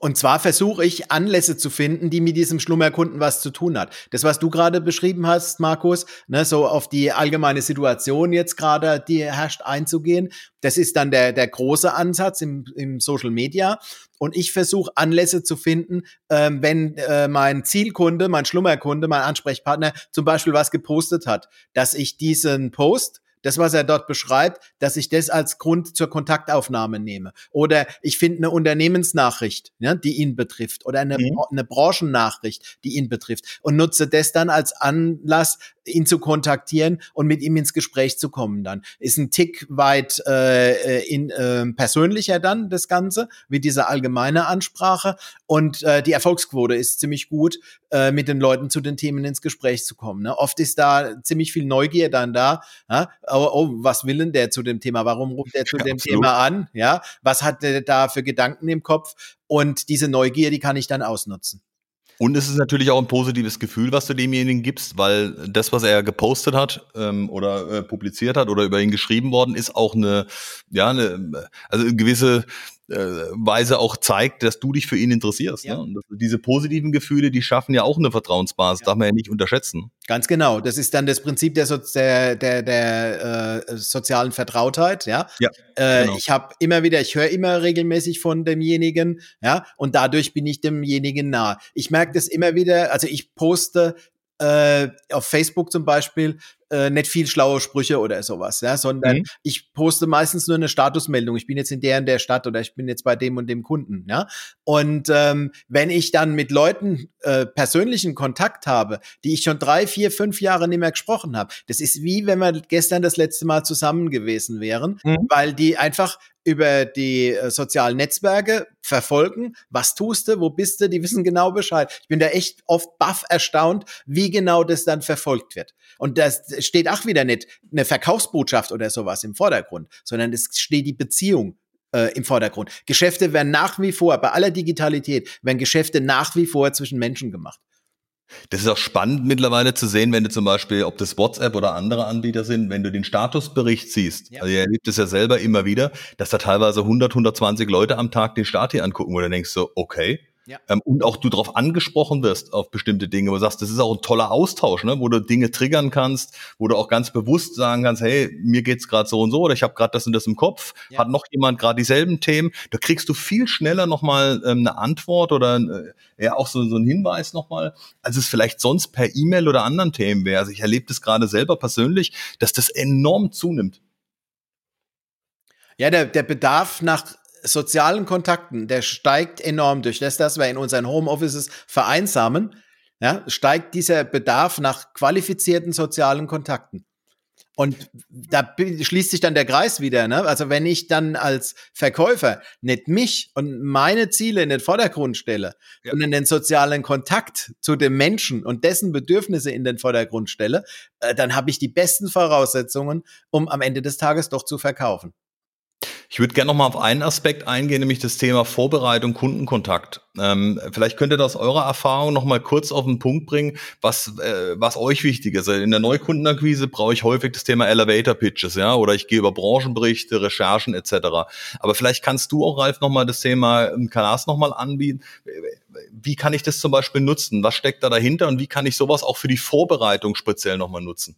und zwar versuche ich Anlässe zu finden, die mit diesem Schlummerkunden was zu tun hat. Das, was du gerade beschrieben hast, Markus, ne, so auf die allgemeine Situation jetzt gerade, die herrscht, einzugehen, das ist dann der, der große Ansatz im, im Social Media. Und ich versuche Anlässe zu finden, ähm, wenn äh, mein Zielkunde, mein Schlummerkunde, mein Ansprechpartner zum Beispiel was gepostet hat, dass ich diesen Post das, was er dort beschreibt, dass ich das als Grund zur Kontaktaufnahme nehme. Oder ich finde eine Unternehmensnachricht, ja, die ihn betrifft, oder eine, mhm. eine Branchennachricht, die ihn betrifft, und nutze das dann als Anlass, ihn zu kontaktieren und mit ihm ins Gespräch zu kommen dann. Ist ein Tick weit äh, in, äh, persönlicher dann das Ganze, wie diese allgemeine Ansprache. Und äh, die Erfolgsquote ist ziemlich gut, äh, mit den Leuten zu den Themen ins Gespräch zu kommen. Ne? Oft ist da ziemlich viel Neugier dann da. Ja? Oh, oh, was will denn der zu dem Thema? Warum ruft er zu ja, dem absolut. Thema an? Ja, was hat der da für Gedanken im Kopf? Und diese Neugier, die kann ich dann ausnutzen. Und es ist natürlich auch ein positives Gefühl, was du demjenigen gibst, weil das, was er gepostet hat ähm, oder äh, publiziert hat oder über ihn geschrieben worden ist, auch eine, ja, eine, also eine gewisse Weise auch zeigt, dass du dich für ihn interessierst. Ja. Ne? Und diese positiven Gefühle, die schaffen ja auch eine Vertrauensbasis, ja. darf man ja nicht unterschätzen. Ganz genau. Das ist dann das Prinzip der, so der, der, der äh, sozialen Vertrautheit. Ja. ja äh, genau. Ich habe immer wieder, ich höre immer regelmäßig von demjenigen, ja, und dadurch bin ich demjenigen nah. Ich merke das immer wieder. Also ich poste äh, auf Facebook zum Beispiel äh, nicht viel schlaue Sprüche oder sowas, ja, sondern mhm. ich poste meistens nur eine Statusmeldung. Ich bin jetzt in der und der Stadt oder ich bin jetzt bei dem und dem Kunden, ja. Und ähm, wenn ich dann mit Leuten äh, persönlichen Kontakt habe, die ich schon drei, vier, fünf Jahre nicht mehr gesprochen habe, das ist wie wenn wir gestern das letzte Mal zusammen gewesen wären, mhm. weil die einfach über die äh, sozialen Netzwerke verfolgen. Was tust du? Wo bist du? Die wissen genau Bescheid. Ich bin da echt oft baff erstaunt, wie genau das dann verfolgt wird. Und das steht auch wieder nicht eine Verkaufsbotschaft oder sowas im Vordergrund, sondern es steht die Beziehung äh, im Vordergrund. Geschäfte werden nach wie vor, bei aller Digitalität, werden Geschäfte nach wie vor zwischen Menschen gemacht. Das ist auch spannend mittlerweile zu sehen, wenn du zum Beispiel, ob das WhatsApp oder andere Anbieter sind, wenn du den Statusbericht siehst. Ja. Also ihr erlebt es ja selber immer wieder, dass da teilweise 100, 120 Leute am Tag den Start hier angucken, wo du denkst so, okay, ja. Ähm, und auch du darauf angesprochen wirst auf bestimmte Dinge, wo du sagst, das ist auch ein toller Austausch, ne? wo du Dinge triggern kannst, wo du auch ganz bewusst sagen kannst, hey, mir geht's gerade so und so oder ich habe gerade das und das im Kopf, ja. hat noch jemand gerade dieselben Themen, da kriegst du viel schneller nochmal ähm, eine Antwort oder äh, ja auch so, so einen Hinweis nochmal, als es vielleicht sonst per E-Mail oder anderen Themen wäre. Also ich erlebe das gerade selber persönlich, dass das enorm zunimmt. Ja, der, der Bedarf nach sozialen Kontakten, der steigt enorm durch das, dass wir in unseren Homeoffices vereinsamen, ja, steigt dieser Bedarf nach qualifizierten sozialen Kontakten. Und da schließt sich dann der Kreis wieder. Ne? Also wenn ich dann als Verkäufer nicht mich und meine Ziele in den Vordergrund stelle ja. und in den sozialen Kontakt zu dem Menschen und dessen Bedürfnisse in den Vordergrund stelle, äh, dann habe ich die besten Voraussetzungen, um am Ende des Tages doch zu verkaufen. Ich würde gerne noch mal auf einen Aspekt eingehen, nämlich das Thema Vorbereitung, Kundenkontakt. Ähm, vielleicht könnt ihr das eurer Erfahrung noch mal kurz auf den Punkt bringen, was, äh, was euch wichtig ist. In der Neukundenakquise brauche ich häufig das Thema Elevator Pitches, ja, oder ich gehe über Branchenberichte, Recherchen etc. Aber vielleicht kannst du auch, Ralf, noch mal das Thema Kalas noch mal anbieten. Wie kann ich das zum Beispiel nutzen? Was steckt da dahinter und wie kann ich sowas auch für die Vorbereitung speziell noch mal nutzen?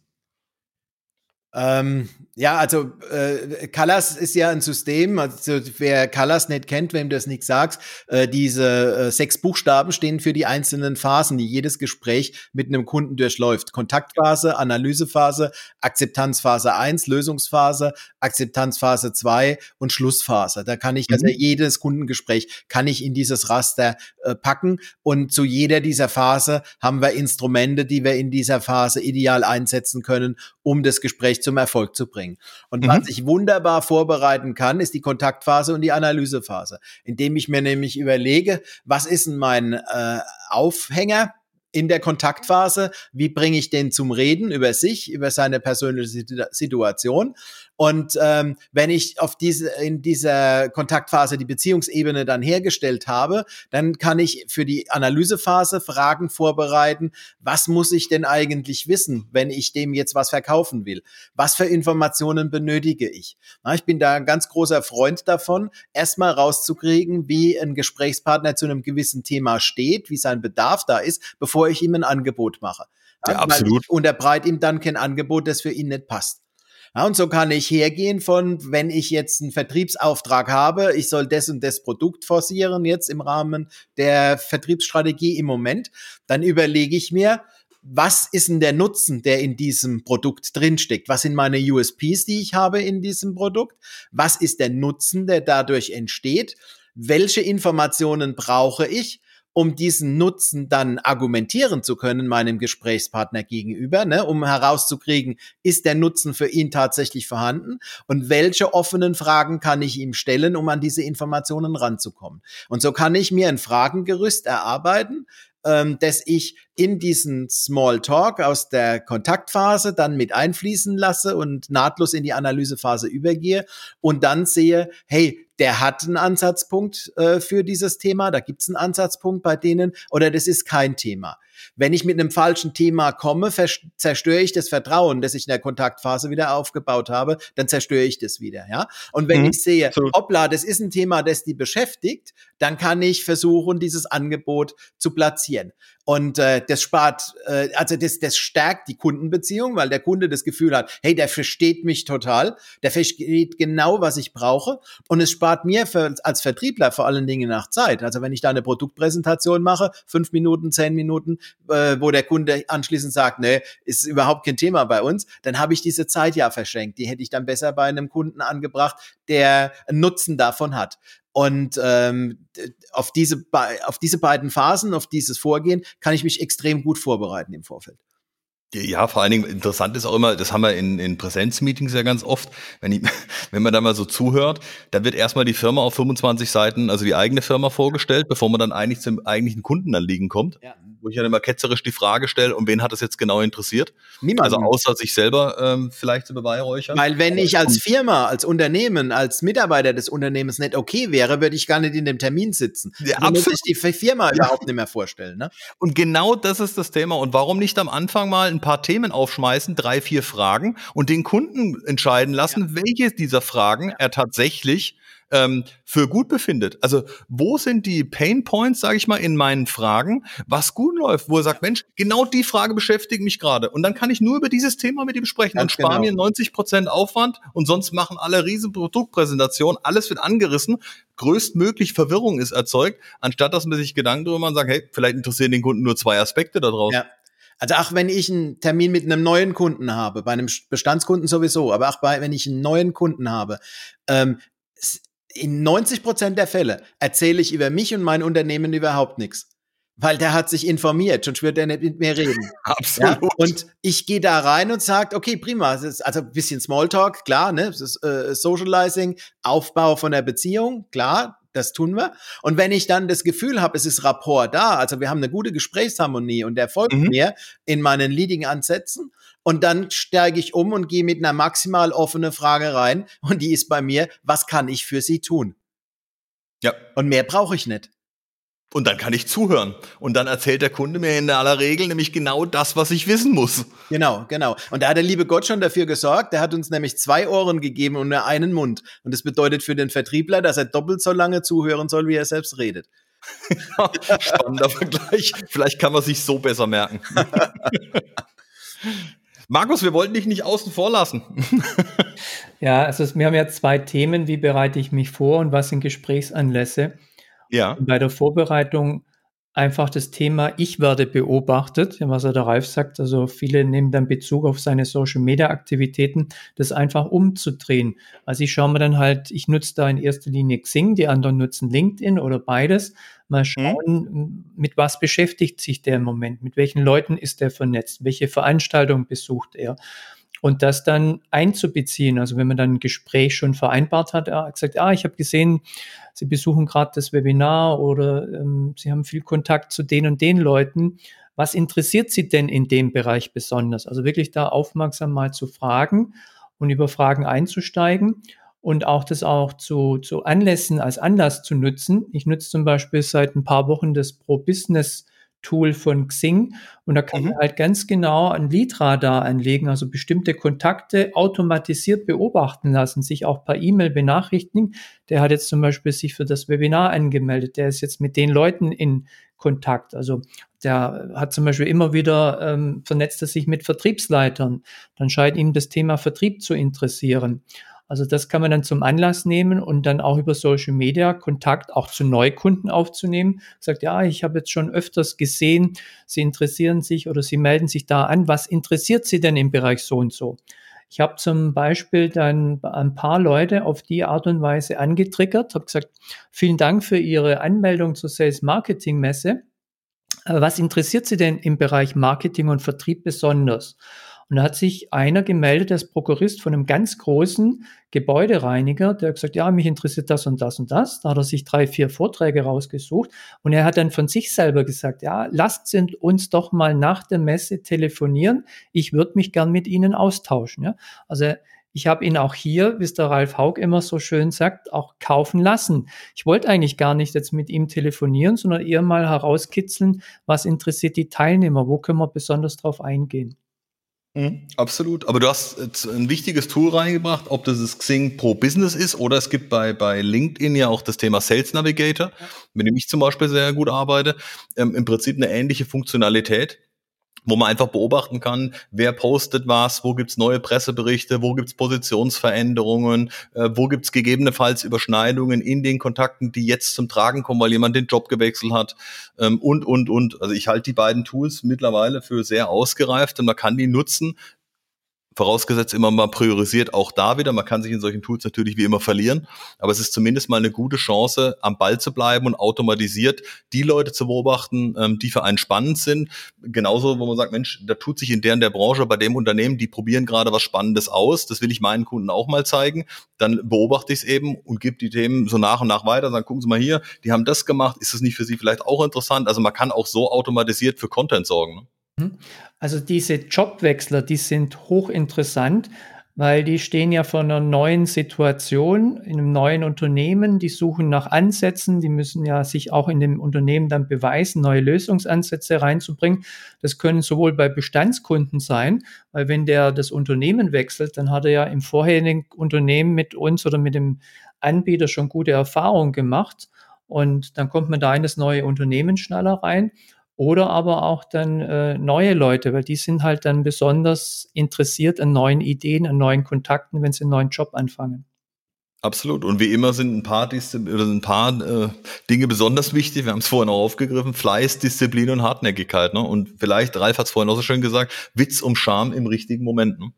Ähm, ja, also äh, Callas ist ja ein System, also wer Callas nicht kennt, wem das nichts sagt, äh, diese äh, sechs Buchstaben stehen für die einzelnen Phasen, die jedes Gespräch mit einem Kunden durchläuft. Kontaktphase, Analysephase, Akzeptanzphase eins, Lösungsphase, Akzeptanzphase zwei und Schlussphase. Da kann ich also mhm. jedes Kundengespräch kann ich in dieses Raster äh, packen und zu jeder dieser Phase haben wir Instrumente, die wir in dieser Phase ideal einsetzen können, um das Gespräch zum Erfolg zu bringen. Und mhm. was ich wunderbar vorbereiten kann, ist die Kontaktphase und die Analysephase, indem ich mir nämlich überlege, was ist denn mein äh, Aufhänger? in der Kontaktphase, wie bringe ich den zum Reden über sich, über seine persönliche Situation und ähm, wenn ich auf diese, in dieser Kontaktphase die Beziehungsebene dann hergestellt habe, dann kann ich für die Analysephase Fragen vorbereiten. Was muss ich denn eigentlich wissen, wenn ich dem jetzt was verkaufen will? Was für Informationen benötige ich? Na, ich bin da ein ganz großer Freund davon, erstmal rauszukriegen, wie ein Gesprächspartner zu einem gewissen Thema steht, wie sein Bedarf da ist, bevor ich ihm ein Angebot mache. Ja, absolut. Ich unterbreite ihm dann kein Angebot, das für ihn nicht passt. Ja, und so kann ich hergehen von, wenn ich jetzt einen Vertriebsauftrag habe, ich soll das und das Produkt forcieren jetzt im Rahmen der Vertriebsstrategie im Moment, dann überlege ich mir, was ist denn der Nutzen, der in diesem Produkt drinsteckt? Was sind meine USPs, die ich habe in diesem Produkt? Was ist der Nutzen, der dadurch entsteht? Welche Informationen brauche ich? Um diesen Nutzen dann argumentieren zu können meinem Gesprächspartner gegenüber, ne, um herauszukriegen, ist der Nutzen für ihn tatsächlich vorhanden und welche offenen Fragen kann ich ihm stellen, um an diese Informationen ranzukommen. Und so kann ich mir ein Fragengerüst erarbeiten, ähm, dass ich in diesen Small Talk aus der Kontaktphase dann mit einfließen lasse und nahtlos in die Analysephase übergehe und dann sehe, hey, der hat einen Ansatzpunkt äh, für dieses Thema, da gibt es einen Ansatzpunkt bei denen oder das ist kein Thema. Wenn ich mit einem falschen Thema komme, zerstöre ich das Vertrauen, das ich in der Kontaktphase wieder aufgebaut habe, dann zerstöre ich das wieder, ja. Und wenn mhm. ich sehe, hoppla, das ist ein Thema, das die beschäftigt, dann kann ich versuchen, dieses Angebot zu platzieren. Und äh, das spart, äh, also das, das stärkt die Kundenbeziehung, weil der Kunde das Gefühl hat, hey, der versteht mich total, der versteht genau, was ich brauche. Und es spart mir für, als Vertriebler vor allen Dingen nach Zeit. Also wenn ich da eine Produktpräsentation mache, fünf Minuten, zehn Minuten, äh, wo der Kunde anschließend sagt, nee, ist überhaupt kein Thema bei uns, dann habe ich diese Zeit ja verschenkt. Die hätte ich dann besser bei einem Kunden angebracht, der einen Nutzen davon hat. Und ähm, auf, diese, auf diese beiden Phasen, auf dieses Vorgehen, kann ich mich extrem gut vorbereiten im Vorfeld. Ja, vor allen Dingen interessant ist auch immer, das haben wir in, in Präsenzmeetings ja ganz oft, wenn, ich, wenn man da mal so zuhört, dann wird erstmal die Firma auf 25 Seiten, also die eigene Firma vorgestellt, bevor man dann eigentlich zum eigentlichen Kundenanliegen kommt. Ja wo ich dann immer ketzerisch die Frage stelle, und wen hat das jetzt genau interessiert? Niemand. Also außer sich selber ähm, vielleicht zu beweihräuchern. Weil wenn ich als Firma, als Unternehmen, als Mitarbeiter des Unternehmens nicht okay wäre, würde ich gar nicht in dem Termin sitzen. Ja, also absolut. ich die Firma ja. überhaupt nicht mehr vorstellen. Ne? Und genau das ist das Thema. Und warum nicht am Anfang mal ein paar Themen aufschmeißen, drei, vier Fragen und den Kunden entscheiden lassen, ja. welche dieser Fragen er tatsächlich ähm, für gut befindet. Also wo sind die Pain Points, sage ich mal, in meinen Fragen, was gut läuft, wo er sagt, Mensch, genau die Frage beschäftigt mich gerade. Und dann kann ich nur über dieses Thema mit ihm sprechen Ganz und spare genau. mir 90 Prozent Aufwand und sonst machen alle riesen Produktpräsentationen, alles wird angerissen, größtmöglich Verwirrung ist erzeugt, anstatt dass man sich Gedanken darüber macht und sagt, hey, vielleicht interessieren den Kunden nur zwei Aspekte daraus. Ja. Also auch wenn ich einen Termin mit einem neuen Kunden habe, bei einem Bestandskunden sowieso, aber auch bei, wenn ich einen neuen Kunden habe, ähm, in 90 Prozent der Fälle erzähle ich über mich und mein Unternehmen überhaupt nichts. weil der hat sich informiert, sonst würde er nicht mit mir reden. Absolut. Ja? Und ich gehe da rein und sage, okay, prima, ist also ein bisschen Smalltalk, klar, ne? Das ist äh, Socializing, Aufbau von der Beziehung, klar, das tun wir. Und wenn ich dann das Gefühl habe, es ist Rapport da, also wir haben eine gute Gesprächsharmonie und der folgt mhm. mir in meinen Leading-Ansätzen und dann steige ich um und gehe mit einer maximal offenen Frage rein und die ist bei mir, was kann ich für Sie tun? Ja. Und mehr brauche ich nicht. Und dann kann ich zuhören. Und dann erzählt der Kunde mir in aller Regel nämlich genau das, was ich wissen muss. Genau, genau. Und da hat der liebe Gott schon dafür gesorgt. Der hat uns nämlich zwei Ohren gegeben und nur einen Mund. Und das bedeutet für den Vertriebler, dass er doppelt so lange zuhören soll, wie er selbst redet. spannender Vergleich. Vielleicht kann man sich so besser merken. Markus, wir wollten dich nicht außen vor lassen. ja, also wir haben ja zwei Themen. Wie bereite ich mich vor und was sind Gesprächsanlässe? Ja. Bei der Vorbereitung einfach das Thema, ich werde beobachtet, was er der Ralf sagt, also viele nehmen dann Bezug auf seine Social Media Aktivitäten, das einfach umzudrehen. Also ich schaue mir dann halt, ich nutze da in erster Linie Xing, die anderen nutzen LinkedIn oder beides. Mal mhm. schauen, mhm. mit was beschäftigt sich der im Moment, mit welchen Leuten ist er vernetzt, welche Veranstaltungen besucht er und das dann einzubeziehen. Also wenn man dann ein Gespräch schon vereinbart hat, er hat gesagt, ah, ich habe gesehen, Sie besuchen gerade das Webinar oder ähm, Sie haben viel Kontakt zu den und den Leuten. Was interessiert Sie denn in dem Bereich besonders? Also wirklich da aufmerksam mal zu fragen und über Fragen einzusteigen und auch das auch zu, zu Anlässen als Anlass zu nutzen. Ich nutze zum Beispiel seit ein paar Wochen das Pro Business Tool von Xing und da kann mhm. man halt ganz genau ein Leadradar anlegen, also bestimmte Kontakte automatisiert beobachten lassen, sich auch per E-Mail benachrichtigen. Der hat jetzt zum Beispiel sich für das Webinar angemeldet, der ist jetzt mit den Leuten in Kontakt. Also der hat zum Beispiel immer wieder ähm, vernetzt er sich mit Vertriebsleitern. Dann scheint ihm das Thema Vertrieb zu interessieren. Also das kann man dann zum Anlass nehmen und dann auch über Social Media Kontakt auch zu Neukunden aufzunehmen. Sagt, ja, ich habe jetzt schon öfters gesehen, Sie interessieren sich oder Sie melden sich da an. Was interessiert Sie denn im Bereich so und so? Ich habe zum Beispiel dann ein paar Leute auf die Art und Weise angetriggert, habe gesagt, vielen Dank für Ihre Anmeldung zur Sales Marketing Messe. Was interessiert Sie denn im Bereich Marketing und Vertrieb besonders? Und da hat sich einer gemeldet, der ist Prokurist von einem ganz großen Gebäudereiniger, der hat gesagt, ja, mich interessiert das und das und das. Da hat er sich drei, vier Vorträge rausgesucht und er hat dann von sich selber gesagt, ja, lasst uns doch mal nach der Messe telefonieren. Ich würde mich gern mit Ihnen austauschen. Ja? Also ich habe ihn auch hier, wie es der Ralf Haug immer so schön sagt, auch kaufen lassen. Ich wollte eigentlich gar nicht jetzt mit ihm telefonieren, sondern eher mal herauskitzeln, was interessiert die Teilnehmer, wo können wir besonders drauf eingehen. Mhm, absolut. Aber du hast jetzt ein wichtiges Tool reingebracht, ob das das Xing Pro Business ist oder es gibt bei, bei LinkedIn ja auch das Thema Sales Navigator, mit dem ich zum Beispiel sehr gut arbeite. Ähm, Im Prinzip eine ähnliche Funktionalität wo man einfach beobachten kann, wer postet was, wo gibt's neue Presseberichte, wo gibt's Positionsveränderungen, äh, wo gibt's gegebenenfalls Überschneidungen in den Kontakten, die jetzt zum Tragen kommen, weil jemand den Job gewechselt hat ähm, und, und, und. Also ich halte die beiden Tools mittlerweile für sehr ausgereift und man kann die nutzen, Vorausgesetzt immer mal priorisiert, auch da wieder. Man kann sich in solchen Tools natürlich wie immer verlieren, aber es ist zumindest mal eine gute Chance, am Ball zu bleiben und automatisiert die Leute zu beobachten, ähm, die für einen spannend sind. Genauso, wo man sagt, Mensch, da tut sich in der, in der Branche, bei dem Unternehmen, die probieren gerade was Spannendes aus. Das will ich meinen Kunden auch mal zeigen. Dann beobachte ich es eben und gebe die Themen so nach und nach weiter. Dann gucken Sie mal hier, die haben das gemacht. Ist das nicht für Sie vielleicht auch interessant? Also man kann auch so automatisiert für Content sorgen. Mhm. Also diese Jobwechsler, die sind hochinteressant, weil die stehen ja vor einer neuen Situation in einem neuen Unternehmen, die suchen nach Ansätzen, die müssen ja sich auch in dem Unternehmen dann beweisen, neue Lösungsansätze reinzubringen. Das können sowohl bei Bestandskunden sein, weil wenn der das Unternehmen wechselt, dann hat er ja im vorherigen Unternehmen mit uns oder mit dem Anbieter schon gute Erfahrungen gemacht und dann kommt man da in das neue Unternehmen schneller rein oder aber auch dann äh, neue Leute, weil die sind halt dann besonders interessiert an neuen Ideen, an neuen Kontakten, wenn sie einen neuen Job anfangen. Absolut. Und wie immer sind ein paar, oder ein paar äh, Dinge besonders wichtig. Wir haben es vorhin auch aufgegriffen. Fleiß, Disziplin und Hartnäckigkeit. Ne? Und vielleicht, Ralf hat es vorhin auch so schön gesagt, Witz und Charme im richtigen Moment. Ne?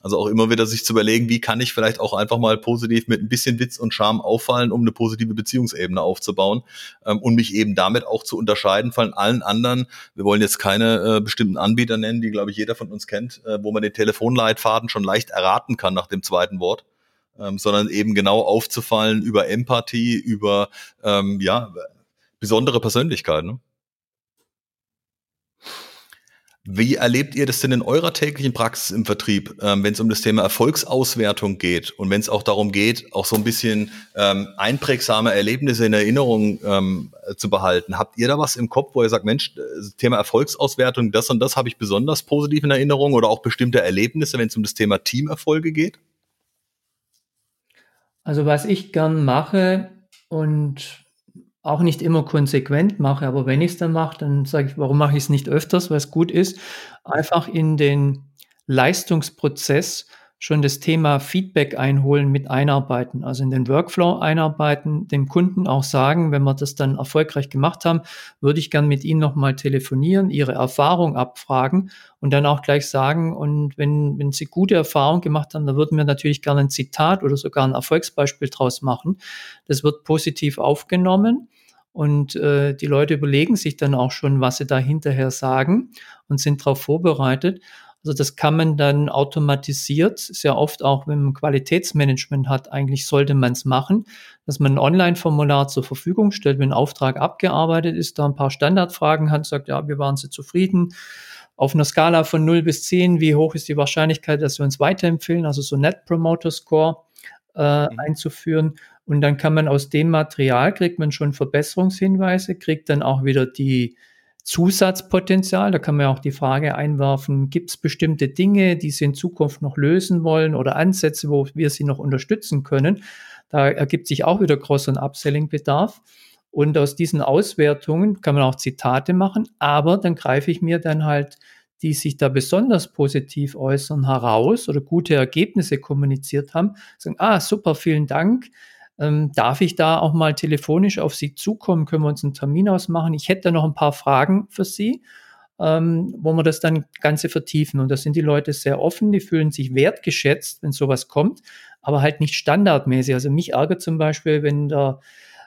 Also auch immer wieder sich zu überlegen, wie kann ich vielleicht auch einfach mal positiv mit ein bisschen Witz und Charme auffallen, um eine positive Beziehungsebene aufzubauen ähm, und mich eben damit auch zu unterscheiden von allen anderen. Wir wollen jetzt keine äh, bestimmten Anbieter nennen, die, glaube ich, jeder von uns kennt, äh, wo man den Telefonleitfaden schon leicht erraten kann nach dem zweiten Wort ähm, sondern eben genau aufzufallen über Empathie, über ähm, ja, besondere Persönlichkeiten. Ne? Wie erlebt ihr das denn in eurer täglichen Praxis im Vertrieb, ähm, wenn es um das Thema Erfolgsauswertung geht und wenn es auch darum geht, auch so ein bisschen ähm, einprägsame Erlebnisse in Erinnerung ähm, zu behalten? Habt ihr da was im Kopf, wo ihr sagt, Mensch, Thema Erfolgsauswertung, das und das habe ich besonders positiv in Erinnerung oder auch bestimmte Erlebnisse, wenn es um das Thema Teamerfolge geht? Also was ich gern mache und auch nicht immer konsequent mache, aber wenn ich es dann mache, dann sage ich, warum mache ich es nicht öfters, es gut ist, einfach in den Leistungsprozess schon das Thema Feedback einholen mit einarbeiten, also in den Workflow einarbeiten, dem Kunden auch sagen, wenn wir das dann erfolgreich gemacht haben, würde ich gern mit Ihnen nochmal telefonieren, Ihre Erfahrung abfragen und dann auch gleich sagen, und wenn, wenn Sie gute Erfahrungen gemacht haben, dann würden wir natürlich gerne ein Zitat oder sogar ein Erfolgsbeispiel draus machen. Das wird positiv aufgenommen. Und äh, die Leute überlegen sich dann auch schon, was sie da hinterher sagen und sind darauf vorbereitet. Also das kann man dann automatisiert, sehr oft auch, wenn man Qualitätsmanagement hat, eigentlich sollte man es machen, dass man ein Online-Formular zur Verfügung stellt, wenn ein Auftrag abgearbeitet ist, da ein paar Standardfragen hat, sagt, ja, wir waren Sie zufrieden. Auf einer Skala von 0 bis 10, wie hoch ist die Wahrscheinlichkeit, dass wir uns weiterempfehlen, also so Net Promoter Score äh, mhm. einzuführen. Und dann kann man aus dem Material, kriegt man schon Verbesserungshinweise, kriegt dann auch wieder die Zusatzpotenzial. Da kann man auch die Frage einwerfen, gibt es bestimmte Dinge, die Sie in Zukunft noch lösen wollen oder Ansätze, wo wir Sie noch unterstützen können. Da ergibt sich auch wieder Cross- und Upselling-Bedarf. Und aus diesen Auswertungen kann man auch Zitate machen, aber dann greife ich mir dann halt die sich da besonders positiv äußern, heraus oder gute Ergebnisse kommuniziert haben, sagen, ah, super, vielen Dank, ähm, darf ich da auch mal telefonisch auf Sie zukommen? Können wir uns einen Termin ausmachen? Ich hätte noch ein paar Fragen für Sie, ähm, wo wir das dann Ganze vertiefen. Und da sind die Leute sehr offen, die fühlen sich wertgeschätzt, wenn sowas kommt, aber halt nicht standardmäßig. Also mich ärgert zum Beispiel, wenn der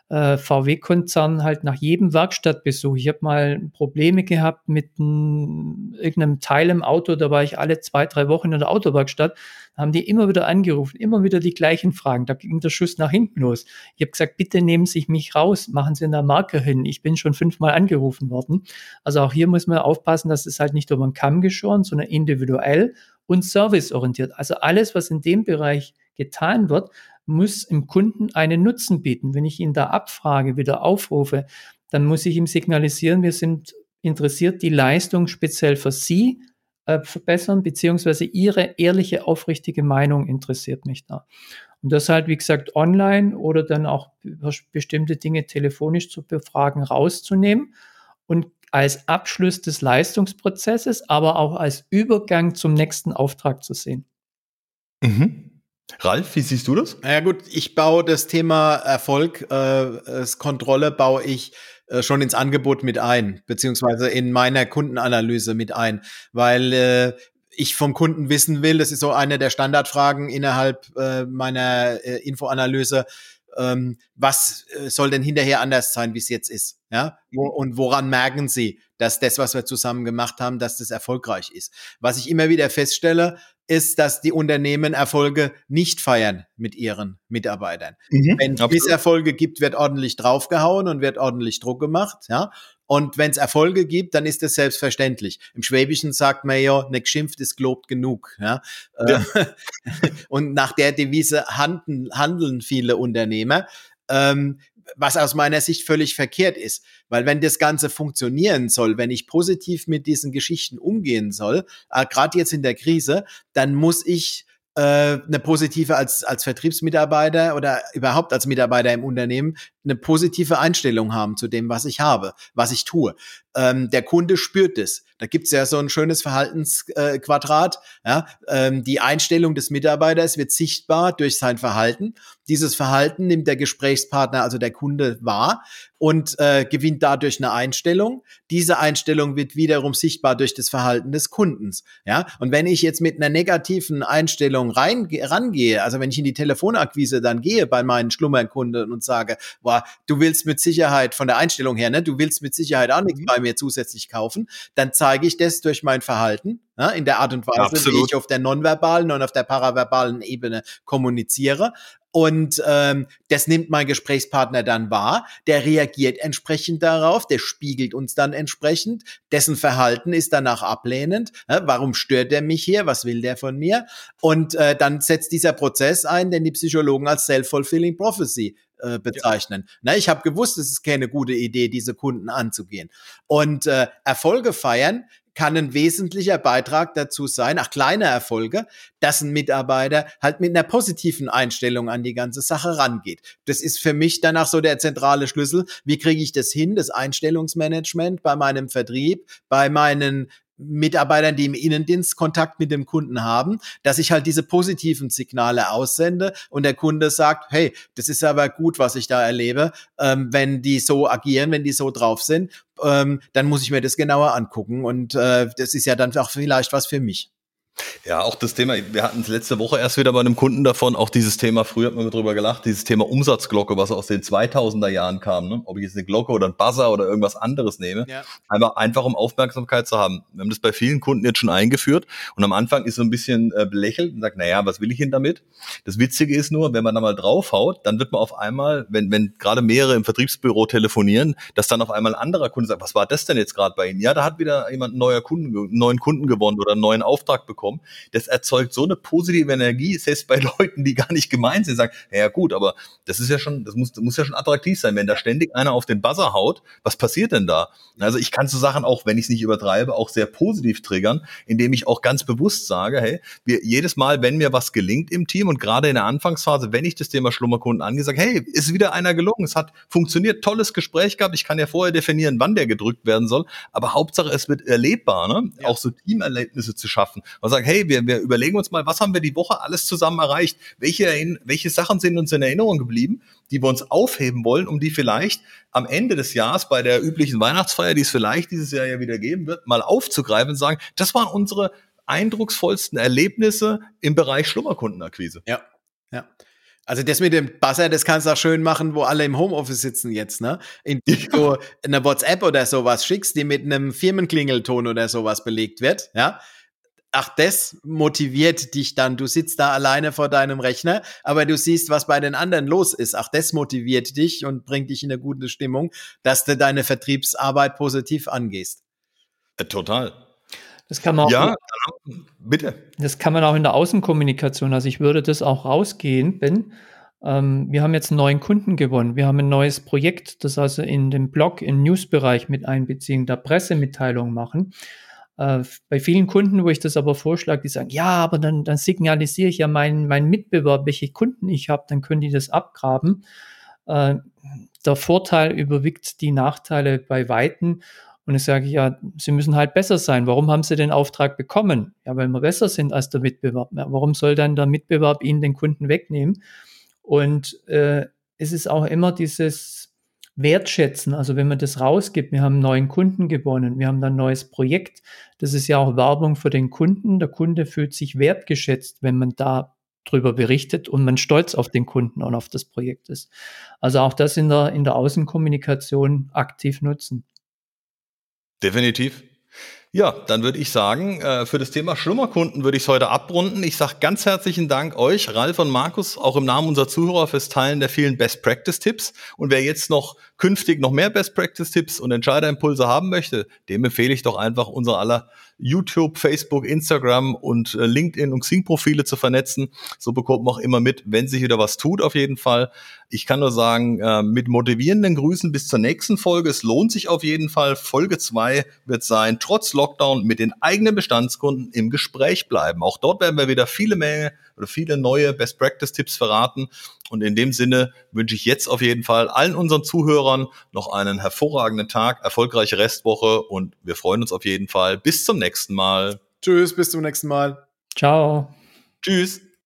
äh, VW-Konzern halt nach jedem Werkstattbesuch. Ich habe mal Probleme gehabt mit n, irgendeinem Teil im Auto, da war ich alle zwei, drei Wochen in der Autowerkstatt, da haben die immer wieder angerufen, immer wieder die gleichen Fragen. Da ging der Schuss nach hinten los. Ich habe gesagt, bitte nehmen Sie mich raus, machen Sie eine Marke hin. Ich bin schon fünfmal angerufen worden. Also auch hier muss man aufpassen, dass es halt nicht über den Kamm geschoren, sondern individuell und serviceorientiert. Also alles, was in dem Bereich getan wird, muss im Kunden einen Nutzen bieten. Wenn ich ihn da abfrage, wieder aufrufe, dann muss ich ihm signalisieren, wir sind interessiert, die Leistung speziell für Sie äh, verbessern, beziehungsweise Ihre ehrliche, aufrichtige Meinung interessiert mich da. Und das halt, wie gesagt, online oder dann auch bestimmte Dinge telefonisch zu befragen, rauszunehmen und als Abschluss des Leistungsprozesses, aber auch als Übergang zum nächsten Auftrag zu sehen. Mhm. Ralf, wie siehst du das? Ja gut, ich baue das Thema Erfolg, äh, Kontrolle baue ich äh, schon ins Angebot mit ein, beziehungsweise in meiner Kundenanalyse mit ein, weil äh, ich vom Kunden wissen will, das ist so eine der Standardfragen innerhalb äh, meiner äh, Infoanalyse, ähm, was äh, soll denn hinterher anders sein, wie es jetzt ist? Ja? Und woran merken Sie, dass das, was wir zusammen gemacht haben, dass das erfolgreich ist? Was ich immer wieder feststelle, ist, dass die Unternehmen Erfolge nicht feiern mit ihren Mitarbeitern. Mhm, Wenn es Misserfolge gibt, wird ordentlich draufgehauen und wird ordentlich Druck gemacht, ja. Und wenn es Erfolge gibt, dann ist das selbstverständlich. Im Schwäbischen sagt man ja, ne geschimpft ist gelobt genug. Ja? ja. und nach der Devise handeln, handeln viele Unternehmer. Ähm, was aus meiner Sicht völlig verkehrt ist. Weil wenn das Ganze funktionieren soll, wenn ich positiv mit diesen Geschichten umgehen soll, äh, gerade jetzt in der Krise, dann muss ich äh, eine positive als, als Vertriebsmitarbeiter oder überhaupt als Mitarbeiter im Unternehmen eine positive Einstellung haben zu dem, was ich habe, was ich tue. Ähm, der Kunde spürt es. Da gibt's ja so ein schönes Verhaltensquadrat. Äh, ja? Ähm, die Einstellung des Mitarbeiters wird sichtbar durch sein Verhalten. Dieses Verhalten nimmt der Gesprächspartner, also der Kunde, wahr und äh, gewinnt dadurch eine Einstellung. Diese Einstellung wird wiederum sichtbar durch das Verhalten des Kundens. Ja, und wenn ich jetzt mit einer negativen Einstellung rein, rangehe, also wenn ich in die Telefonakquise dann gehe bei meinen Schlummerkunden und sage, boah, du willst mit Sicherheit von der Einstellung her, ne, du willst mit Sicherheit auch nichts mhm. bei mir zusätzlich kaufen, dann zeige ich das durch mein Verhalten ja, in der Art und Weise, Absolut. wie ich auf der nonverbalen und auf der paraverbalen Ebene kommuniziere. Und ähm, das nimmt mein Gesprächspartner dann wahr, der reagiert entsprechend darauf, der spiegelt uns dann entsprechend, dessen Verhalten ist danach ablehnend. Ja, warum stört er mich hier? Was will der von mir? Und äh, dann setzt dieser Prozess ein, den die Psychologen als Self-Fulfilling Prophecy äh, bezeichnen. Ja. Na, ich habe gewusst, es ist keine gute Idee, diese Kunden anzugehen. Und äh, Erfolge feiern kann ein wesentlicher Beitrag dazu sein, auch kleine Erfolge, dass ein Mitarbeiter halt mit einer positiven Einstellung an die ganze Sache rangeht. Das ist für mich danach so der zentrale Schlüssel. Wie kriege ich das hin, das Einstellungsmanagement bei meinem Vertrieb, bei meinen Mitarbeitern, die im Innendienst Kontakt mit dem Kunden haben, dass ich halt diese positiven Signale aussende und der Kunde sagt, hey, das ist aber gut, was ich da erlebe, ähm, wenn die so agieren, wenn die so drauf sind, ähm, dann muss ich mir das genauer angucken und äh, das ist ja dann auch vielleicht was für mich. Ja, auch das Thema, wir hatten es letzte Woche erst wieder bei einem Kunden davon, auch dieses Thema, früher hat man drüber gelacht, dieses Thema Umsatzglocke, was aus den 2000er Jahren kam, ne? ob ich jetzt eine Glocke oder ein Buzzer oder irgendwas anderes nehme, ja. einfach, einfach um Aufmerksamkeit zu haben. Wir haben das bei vielen Kunden jetzt schon eingeführt und am Anfang ist so ein bisschen äh, belächelt und sagt, naja, was will ich denn damit? Das Witzige ist nur, wenn man da mal draufhaut, dann wird man auf einmal, wenn, wenn gerade mehrere im Vertriebsbüro telefonieren, dass dann auf einmal ein anderer Kunde sagt, was war das denn jetzt gerade bei Ihnen? Ja, da hat wieder jemand einen neuen Kunden, einen neuen Kunden gewonnen oder einen neuen Auftrag bekommen bekommen. Das erzeugt so eine positive Energie, selbst bei Leuten, die gar nicht gemeint sind, sagen, ja gut, aber das ist ja schon, das muss, das muss ja schon attraktiv sein. Wenn da ständig einer auf den Buzzer haut, was passiert denn da? Also ich kann so Sachen auch, wenn ich es nicht übertreibe, auch sehr positiv triggern, indem ich auch ganz bewusst sage, hey, wir, jedes Mal, wenn mir was gelingt im Team und gerade in der Anfangsphase, wenn ich das Thema Schlummerkunden angesagt, hey, ist wieder einer gelungen, es hat funktioniert, tolles Gespräch gehabt, ich kann ja vorher definieren, wann der gedrückt werden soll, aber Hauptsache es wird erlebbar, ne? Ja. auch so Teamerlebnisse zu schaffen. Und sagen, hey, wir, wir überlegen uns mal, was haben wir die Woche alles zusammen erreicht? Welche, welche Sachen sind uns in Erinnerung geblieben, die wir uns aufheben wollen, um die vielleicht am Ende des Jahres bei der üblichen Weihnachtsfeier, die es vielleicht dieses Jahr ja wieder geben wird, mal aufzugreifen und sagen, das waren unsere eindrucksvollsten Erlebnisse im Bereich Schlummerkundenakquise. Ja, ja. Also das mit dem Buzzer, das kannst du auch schön machen, wo alle im Homeoffice sitzen jetzt, ne? In so eine WhatsApp oder sowas schickst, die mit einem Firmenklingelton oder sowas belegt wird, ja? Ach, das motiviert dich dann. Du sitzt da alleine vor deinem Rechner, aber du siehst, was bei den anderen los ist. Ach, das motiviert dich und bringt dich in eine gute Stimmung, dass du deine Vertriebsarbeit positiv angehst. Äh, total. Das kann man auch. Ja, bitte. Das kann man auch in der Außenkommunikation. Also ich würde das auch rausgehen, Ben. Ähm, wir haben jetzt einen neuen Kunden gewonnen. Wir haben ein neues Projekt, das also in den Blog, im Newsbereich mit einbeziehen, da Pressemitteilungen machen. Äh, bei vielen Kunden, wo ich das aber vorschlage, die sagen, ja, aber dann, dann signalisiere ich ja meinen, meinen Mitbewerb, welche Kunden ich habe, dann können die das abgraben. Äh, der Vorteil überwiegt die Nachteile bei Weitem. Und ich sage, ja, sie müssen halt besser sein. Warum haben sie den Auftrag bekommen? Ja, weil wir besser sind als der Mitbewerb. Ja, warum soll dann der Mitbewerb ihnen den Kunden wegnehmen? Und äh, es ist auch immer dieses wertschätzen. Also wenn man das rausgibt, wir haben neuen Kunden gewonnen, wir haben dann ein neues Projekt. Das ist ja auch Werbung für den Kunden. Der Kunde fühlt sich wertgeschätzt, wenn man da drüber berichtet und man stolz auf den Kunden und auf das Projekt ist. Also auch das in der, in der Außenkommunikation aktiv nutzen. Definitiv. Ja, dann würde ich sagen, äh, für das Thema Schlummerkunden würde ich es heute abrunden. Ich sage ganz herzlichen Dank euch, Ralf und Markus, auch im Namen unserer Zuhörer fürs Teilen der vielen Best Practice Tipps. Und wer jetzt noch künftig noch mehr Best Practice Tipps und Entscheiderimpulse haben möchte, dem empfehle ich doch einfach unser aller YouTube, Facebook, Instagram und äh, LinkedIn und Xing-Profile zu vernetzen. So bekommt man auch immer mit, wenn sich wieder was tut, auf jeden Fall. Ich kann nur sagen, äh, mit motivierenden Grüßen bis zur nächsten Folge. Es lohnt sich auf jeden Fall. Folge zwei wird sein, trotz Lockdown mit den eigenen Bestandskunden im Gespräch bleiben. Auch dort werden wir wieder viele Menge oder viele neue Best Practice Tipps verraten. Und in dem Sinne wünsche ich jetzt auf jeden Fall allen unseren Zuhörern noch einen hervorragenden Tag, erfolgreiche Restwoche und wir freuen uns auf jeden Fall. Bis zum nächsten Mal. Tschüss, bis zum nächsten Mal. Ciao. Tschüss.